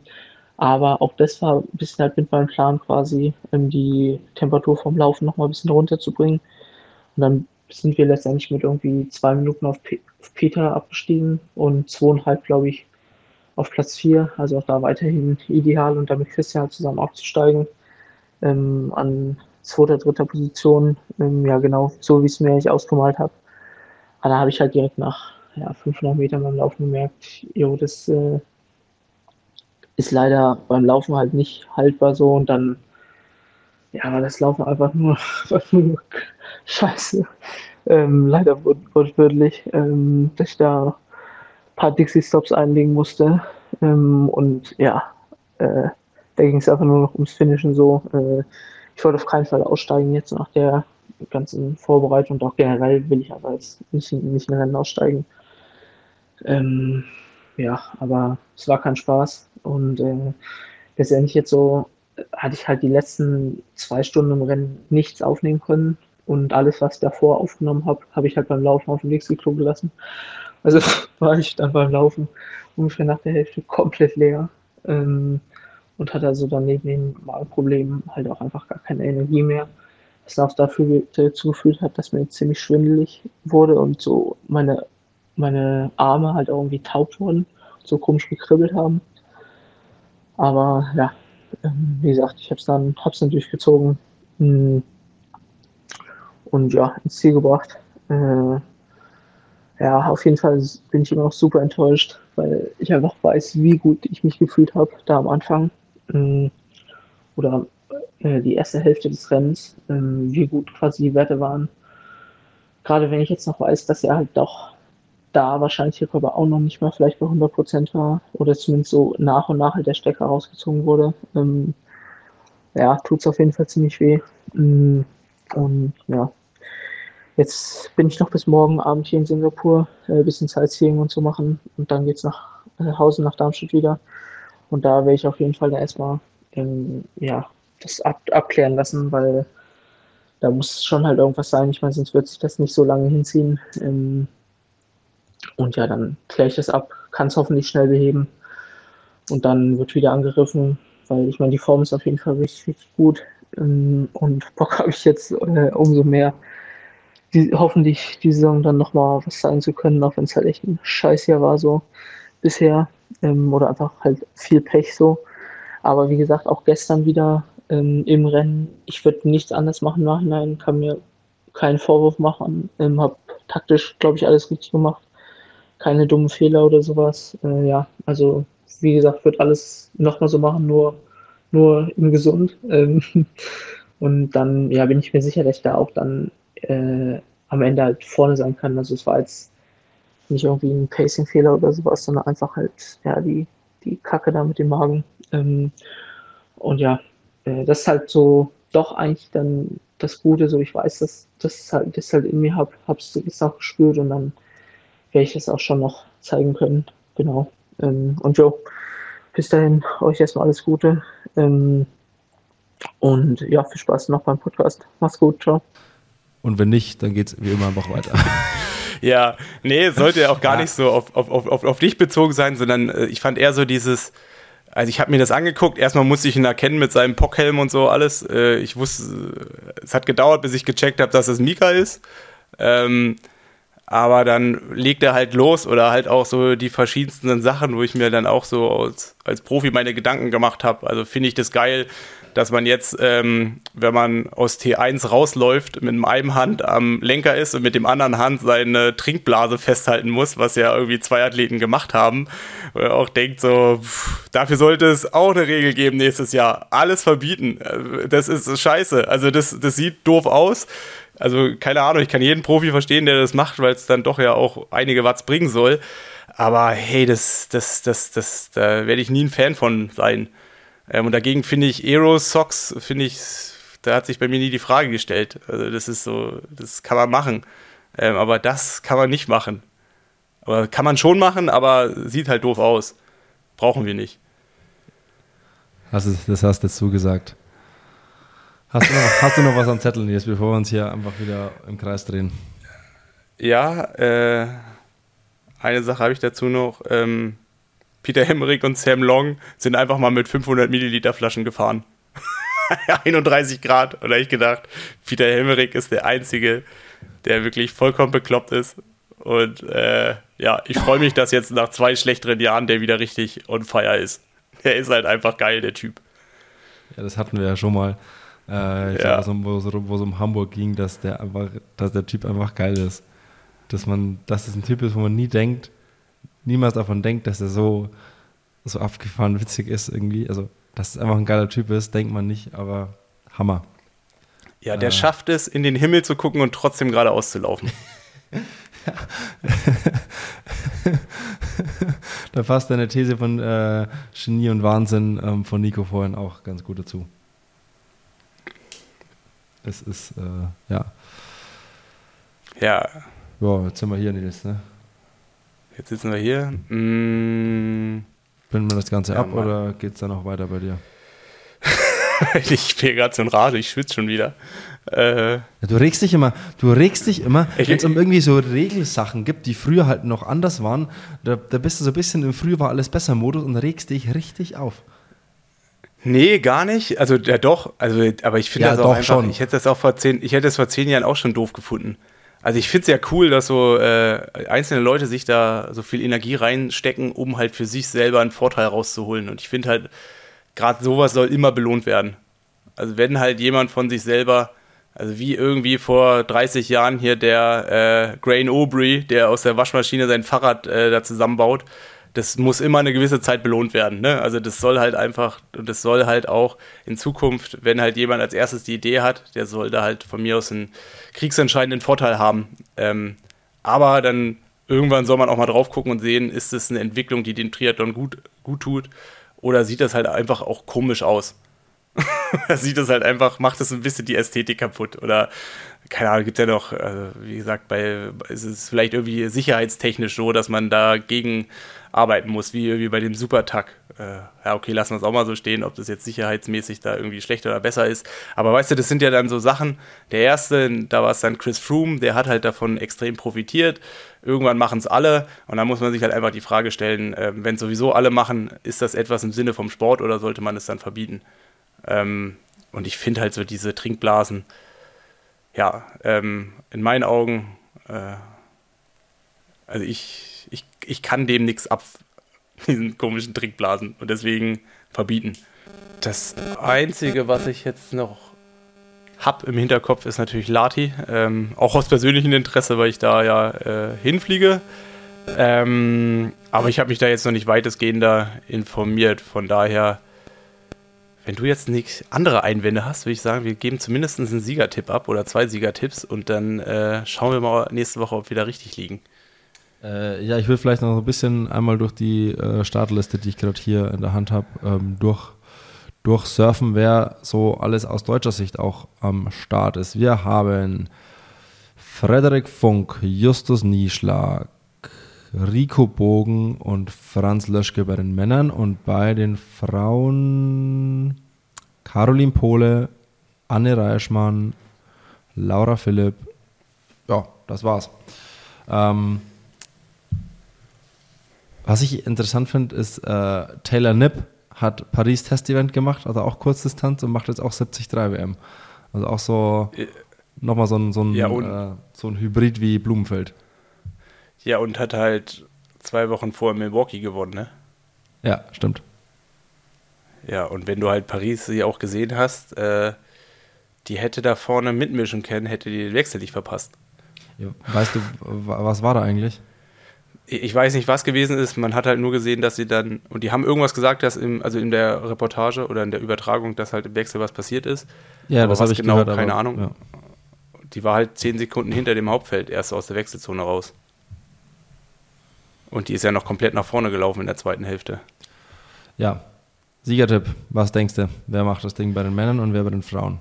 Speaker 3: aber auch das war ein bisschen halt mit meinem Plan quasi, ähm, die Temperatur vom Laufen nochmal ein bisschen runterzubringen. Und dann sind wir letztendlich mit irgendwie zwei Minuten auf Peter abgestiegen und zweieinhalb, glaube ich, auf Platz vier. Also auch da weiterhin ideal und damit Christian halt zusammen aufzusteigen. Ähm, an zweiter, dritter Position. Ähm, ja, genau, so wie es mir eigentlich ausgemalt habe. Aber da habe ich halt direkt nach ja, 500 Metern beim Laufen gemerkt, jo, das äh, ist leider beim Laufen halt nicht haltbar so und dann ja, war das Laufen einfach nur, scheiße. Ähm, leider wortwörtlich, ähm, dass ich da paar Dixie-Stops einlegen musste. Ähm, und ja, äh, da ging es einfach nur noch ums Finishen so. Äh, ich wollte auf keinen Fall aussteigen jetzt nach der ganzen Vorbereitung und auch generell will ich aber jetzt nicht, nicht in Rennen aussteigen. Ähm, ja, aber es war kein Spaß und äh, letztendlich jetzt so hatte ich halt die letzten zwei Stunden im Rennen nichts aufnehmen können und alles, was ich davor aufgenommen habe, habe ich halt beim Laufen auf dem Dixie-Klo gelassen. Also war ich dann beim Laufen ungefähr nach der Hälfte komplett leer ähm, und hatte also dann neben den Magenproblemen halt auch einfach gar keine Energie mehr. Was auch dafür dazu geführt hat, dass mir ziemlich schwindelig wurde und so meine, meine Arme halt auch irgendwie taub wurden, so komisch gekribbelt haben. Aber ja, ähm, wie gesagt, ich habe es dann, hab's dann durchgezogen hm. und ja, ins Ziel gebracht. Äh, ja, auf jeden Fall bin ich immer noch super enttäuscht, weil ich einfach weiß, wie gut ich mich gefühlt habe da am Anfang. Hm. Oder äh, die erste Hälfte des Rennens, ähm, wie gut quasi die Werte waren. Gerade wenn ich jetzt noch weiß, dass er halt doch da wahrscheinlich der Körper auch noch nicht mal vielleicht bei 100% war oder zumindest so nach und nach halt der Stecker rausgezogen wurde. Ähm, ja, tut es auf jeden Fall ziemlich weh. Mm, und ja, jetzt bin ich noch bis morgen Abend hier in Singapur, äh, ein bisschen Sightseeing und so machen und dann geht es nach äh, Hause, nach Darmstadt wieder. Und da werde ich auf jeden Fall erstmal ähm, ja, das ab, abklären lassen, weil da muss schon halt irgendwas sein. Ich meine, sonst wird sich das nicht so lange hinziehen. Ähm, und ja, dann kläre ich das ab, kann es hoffentlich schnell beheben. Und dann wird wieder angegriffen, weil ich meine, die Form ist auf jeden Fall richtig, richtig gut. Ähm, und Bock habe ich jetzt äh, umso mehr, die, hoffentlich die Saison dann nochmal was sagen zu können, auch wenn es halt echt ein Scheißjahr war so bisher. Ähm, oder einfach halt viel Pech so. Aber wie gesagt, auch gestern wieder ähm, im Rennen. Ich würde nichts anders machen im Nachhinein, kann mir keinen Vorwurf machen. Ähm, habe taktisch, glaube ich, alles richtig gemacht. Keine dummen Fehler oder sowas. Äh, ja, also wie gesagt, wird alles nochmal so machen, nur, nur im Gesund. Ähm, und dann, ja, bin ich mir sicher, dass ich da auch dann äh, am Ende halt vorne sein kann. Also es war jetzt nicht irgendwie ein Pacing-Fehler oder sowas, sondern einfach halt, ja, die, die Kacke da mit dem Magen. Ähm, und ja, äh, das ist halt so doch eigentlich dann das Gute, so ich weiß, dass das halt, das halt in mir habe, hab's jetzt auch gespürt und dann werde ich das auch schon noch zeigen können. Genau. Ähm, und jo, bis dahin euch erstmal alles Gute. Ähm, und ja, viel Spaß noch beim Podcast. Mach's gut, ciao.
Speaker 2: Und wenn nicht, dann geht's wie immer einfach weiter.
Speaker 1: ja, nee, sollte ja auch gar ja. nicht so auf, auf, auf, auf dich bezogen sein, sondern äh, ich fand eher so dieses, also ich habe mir das angeguckt. Erstmal musste ich ihn erkennen mit seinem Pockhelm und so alles. Äh, ich wusste, es hat gedauert, bis ich gecheckt habe, dass es Mika ist. Ähm, aber dann legt er halt los oder halt auch so die verschiedensten Sachen, wo ich mir dann auch so als, als Profi meine Gedanken gemacht habe. Also finde ich das geil, dass man jetzt, ähm, wenn man aus T1 rausläuft, mit einem Hand am Lenker ist und mit dem anderen Hand seine Trinkblase festhalten muss, was ja irgendwie zwei Athleten gemacht haben. Wo er auch denkt, so, pff, dafür sollte es auch eine Regel geben nächstes Jahr. Alles verbieten. Äh, das ist scheiße. Also das, das sieht doof aus. Also keine Ahnung, ich kann jeden Profi verstehen, der das macht, weil es dann doch ja auch einige Watts bringen soll. Aber hey, das, das, das, das, da werde ich nie ein Fan von sein. Ähm, und dagegen finde ich Aero Socks, finde ich, da hat sich bei mir nie die Frage gestellt. Also das ist so, das kann man machen. Ähm, aber das kann man nicht machen. Aber kann man schon machen, aber sieht halt doof aus. Brauchen wir nicht.
Speaker 2: Du, das hast du dazu gesagt. Hast du, noch, hast du noch was am Zettel, Nils, bevor wir uns hier einfach wieder im Kreis drehen?
Speaker 1: Ja, äh, eine Sache habe ich dazu noch. Ähm, Peter Hemmerich und Sam Long sind einfach mal mit 500 Milliliter Flaschen gefahren. 31 Grad. Und da ich gedacht, Peter Hemmerich ist der Einzige, der wirklich vollkommen bekloppt ist. Und äh, ja, ich freue mich, dass jetzt nach zwei schlechteren Jahren der wieder richtig on fire ist. Der ist halt einfach geil, der Typ.
Speaker 2: Ja, das hatten wir ja schon mal. Äh, ich ja. glaube, wo, wo es um Hamburg ging, dass der einfach, dass der Typ einfach geil ist. Dass man, dass es ein Typ ist, wo man nie denkt, niemals davon denkt, dass er so, so abgefahren witzig ist irgendwie. Also, dass es einfach ein geiler Typ ist, denkt man nicht, aber Hammer.
Speaker 1: Ja, der äh. schafft es, in den Himmel zu gucken und trotzdem geradeaus zu laufen.
Speaker 2: da passt deine These von äh, Genie und Wahnsinn ähm, von Nico vorhin auch ganz gut dazu. Es ist, äh, ja.
Speaker 1: Ja.
Speaker 2: Ja, jetzt sind wir hier, Nils, ne?
Speaker 1: Jetzt sitzen wir hier. Mm.
Speaker 2: Binden wir das Ganze ja, ab Mann. oder geht es dann noch weiter bei dir?
Speaker 1: ich bin gerade so ein Rade, ich schwitze schon wieder.
Speaker 2: Äh, ja, du regst dich immer, du regst dich immer, wenn es um irgendwie so Regelsachen gibt, die früher halt noch anders waren, da, da bist du so ein bisschen im Früher war alles besser Modus und regst dich richtig auf.
Speaker 1: Nee, gar nicht. Also ja doch, also aber ich finde
Speaker 2: ja,
Speaker 1: das auch
Speaker 2: doch,
Speaker 1: einfach,
Speaker 2: schon.
Speaker 1: ich hätte das auch vor zehn, ich hätte es vor zehn Jahren auch schon doof gefunden. Also ich finde es ja cool, dass so äh, einzelne Leute sich da so viel Energie reinstecken, um halt für sich selber einen Vorteil rauszuholen. Und ich finde halt, gerade sowas soll immer belohnt werden. Also wenn halt jemand von sich selber, also wie irgendwie vor 30 Jahren hier der äh, Grain Aubrey, der aus der Waschmaschine sein Fahrrad äh, da zusammenbaut, das muss immer eine gewisse Zeit belohnt werden. Ne? Also das soll halt einfach, und das soll halt auch in Zukunft, wenn halt jemand als erstes die Idee hat, der soll da halt von mir aus einen kriegsentscheidenden Vorteil haben. Ähm, aber dann irgendwann soll man auch mal drauf gucken und sehen, ist es eine Entwicklung, die dem Triathlon gut, gut tut, oder sieht das halt einfach auch komisch aus. sieht das halt einfach, macht es ein bisschen die Ästhetik kaputt. Oder, keine Ahnung, gibt ja noch, äh, wie gesagt, bei, ist es vielleicht irgendwie sicherheitstechnisch so, dass man dagegen arbeiten muss, wie, wie bei dem Supertag. Äh, ja, okay, lassen wir es auch mal so stehen, ob das jetzt sicherheitsmäßig da irgendwie schlechter oder besser ist. Aber weißt du, das sind ja dann so Sachen. Der erste, da war es dann Chris Froome, der hat halt davon extrem profitiert. Irgendwann machen es alle und dann muss man sich halt einfach die Frage stellen, äh, wenn sowieso alle machen, ist das etwas im Sinne vom Sport oder sollte man es dann verbieten? Ähm, und ich finde halt so diese Trinkblasen, ja, ähm, in meinen Augen, äh, also ich ich, kann dem nichts ab, diesen komischen Trickblasen und deswegen verbieten. Das Einzige, was ich jetzt noch habe im Hinterkopf, ist natürlich Lati. Ähm, auch aus persönlichem Interesse, weil ich da ja äh, hinfliege. Ähm, aber ich habe mich da jetzt noch nicht weitestgehender informiert. Von daher, wenn du jetzt nichts andere Einwände hast, würde ich sagen, wir geben zumindest einen Siegertipp ab oder zwei Siegertipps und dann äh, schauen wir mal nächste Woche, ob wir da richtig liegen.
Speaker 2: Äh, ja, ich will vielleicht noch ein bisschen einmal durch die äh, Startliste, die ich gerade hier in der Hand habe, ähm, durch, durchsurfen, wer so alles aus deutscher Sicht auch am Start ist. Wir haben Frederik Funk, Justus Nieschlag, Rico Bogen und Franz Löschke bei den Männern und bei den Frauen Caroline Pohle, Anne Reischmann, Laura Philipp. Ja, das war's. Ähm, was ich interessant finde, ist, äh, Taylor Nipp hat Paris Test-Event gemacht, also auch Kurzdistanz und macht jetzt auch 73 WM. Also auch so äh, nochmal so ein, so, ein, ja, äh, so ein Hybrid wie Blumenfeld.
Speaker 1: Ja, und hat halt zwei Wochen vor Milwaukee gewonnen, ne?
Speaker 2: Ja, stimmt.
Speaker 1: Ja, und wenn du halt Paris sie auch gesehen hast, äh, die hätte da vorne mitmischen können, hätte die den Wechsel nicht verpasst.
Speaker 2: Ja, weißt du, was war da eigentlich?
Speaker 1: Ich weiß nicht, was gewesen ist. Man hat halt nur gesehen, dass sie dann, und die haben irgendwas gesagt, dass im, also in der Reportage oder in der Übertragung, dass halt im Wechsel was passiert ist.
Speaker 2: Ja, aber das habe ich genau, gehört,
Speaker 1: keine aber, Ahnung. Ja. Die war halt zehn Sekunden hinter dem Hauptfeld erst aus der Wechselzone raus. Und die ist ja noch komplett nach vorne gelaufen in der zweiten Hälfte.
Speaker 2: Ja. Siegertipp, was denkst du? Wer macht das Ding bei den Männern und wer bei den Frauen?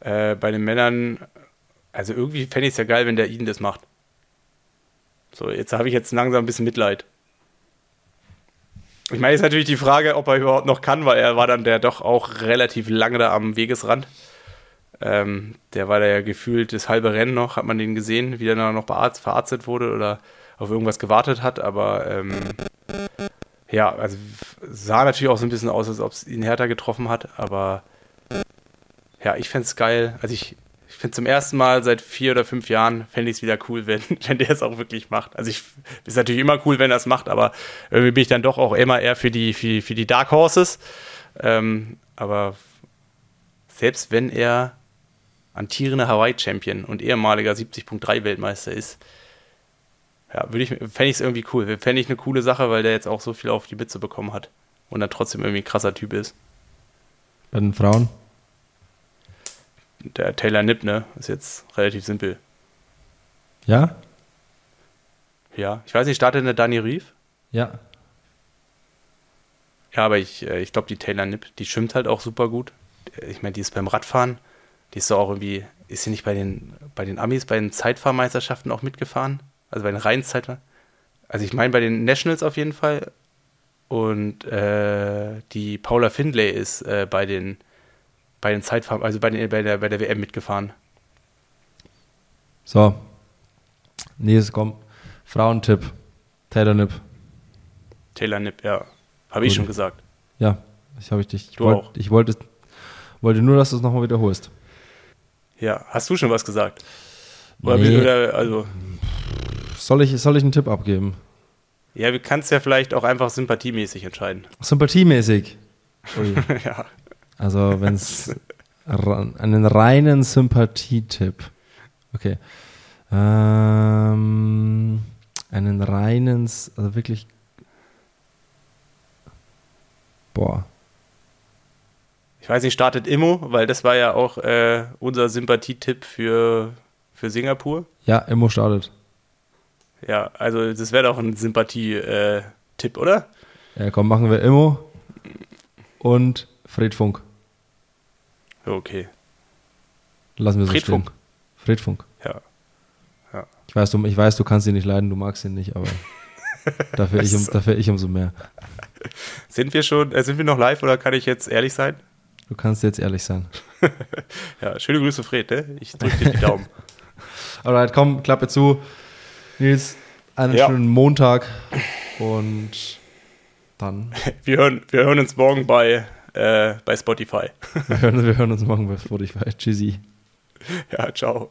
Speaker 1: Äh, bei den Männern, also irgendwie fände ich es ja geil, wenn der Iden das macht. So, jetzt habe ich jetzt langsam ein bisschen Mitleid. Ich meine, ist natürlich die Frage, ob er überhaupt noch kann, weil er war dann der doch auch relativ lange da am Wegesrand. Ähm, der war da ja gefühlt das halbe Rennen noch, hat man den gesehen, wie er dann noch bearzt, verarztet wurde oder auf irgendwas gewartet hat, aber ähm, ja, also sah natürlich auch so ein bisschen aus, als ob es ihn härter getroffen hat, aber ja, ich fände es geil. Also ich finde zum ersten Mal seit vier oder fünf Jahren fände ich es wieder cool, wenn, wenn der es auch wirklich macht. Also ich ist natürlich immer cool, wenn er es macht, aber irgendwie bin ich dann doch auch immer eher für die, für, für die Dark Horses. Ähm, aber selbst wenn er amtierender Hawaii-Champion und ehemaliger 70.3 Weltmeister ist, ja, ich, fände ich es irgendwie cool. Fände ich eine coole Sache, weil der jetzt auch so viel auf die Mütze bekommen hat und dann trotzdem irgendwie ein krasser Typ ist.
Speaker 2: Bei den Frauen?
Speaker 1: Der Taylor Nipp, ne? Ist jetzt relativ simpel.
Speaker 2: Ja?
Speaker 1: Ja. Ich weiß nicht, startet eine Dani Reef?
Speaker 2: Ja.
Speaker 1: Ja, aber ich, äh, ich glaube, die Taylor Nipp, die schwimmt halt auch super gut. Ich meine, die ist beim Radfahren, die ist so auch irgendwie, ist sie nicht bei den, bei den Amis, bei den Zeitfahrmeisterschaften auch mitgefahren? Also bei den reinen? Also ich meine bei den Nationals auf jeden Fall. und äh, die Paula Findlay ist äh, bei den bei den Zeitfahren, also bei, den, bei, der, bei der WM mitgefahren.
Speaker 2: So. Nächstes komm. Frauentipp. Taylor Nipp.
Speaker 1: Taylor Nipp, ja. Habe ich schon gesagt.
Speaker 2: Ja, ich habe ich dich. Ich wollt,
Speaker 1: auch.
Speaker 2: Ich wollte, wollte nur, dass du es nochmal wiederholst.
Speaker 1: Ja, hast du schon was gesagt? Oder,
Speaker 2: Nee.
Speaker 1: oder also,
Speaker 2: Soll ich, soll ich einen Tipp abgeben?
Speaker 1: ja, du kannst ja vielleicht auch einfach sympathiemäßig entscheiden.
Speaker 2: Sympathiemäßig.
Speaker 1: Ja.
Speaker 2: Also, wenn es einen reinen Sympathietipp. Okay. Ähm, einen reinen, also wirklich. Boah.
Speaker 1: Ich weiß nicht, startet Immo, weil das war ja auch äh, unser Sympathietipp für, für Singapur.
Speaker 2: Ja, Immo startet.
Speaker 1: Ja, also das wäre doch ein Sympathie-Tipp, oder?
Speaker 2: Ja, komm, machen wir Immo und Fred Funk.
Speaker 1: Okay,
Speaker 2: Lassen wir so
Speaker 1: Fred. Funk.
Speaker 2: Fred Funk.
Speaker 1: ja.
Speaker 2: Ich weiß, du, ich weiß, du kannst ihn nicht leiden, du magst ihn nicht, aber dafür, ich, um, dafür ich umso mehr.
Speaker 1: Sind wir schon, äh, sind wir noch live oder kann ich jetzt ehrlich sein?
Speaker 2: Du kannst jetzt ehrlich sein.
Speaker 1: Ja, schöne Grüße, Fred, ne? Ich drücke dir die Daumen.
Speaker 2: Alright, komm, Klappe zu. Nils, einen
Speaker 1: Ja.
Speaker 2: schönen Montag und dann,
Speaker 1: Wir hören, wir hören uns morgen bei, äh, bei Spotify.
Speaker 2: wir hören, wir hören uns morgen bei Spotify. Tschüssi.
Speaker 1: Ja, ciao.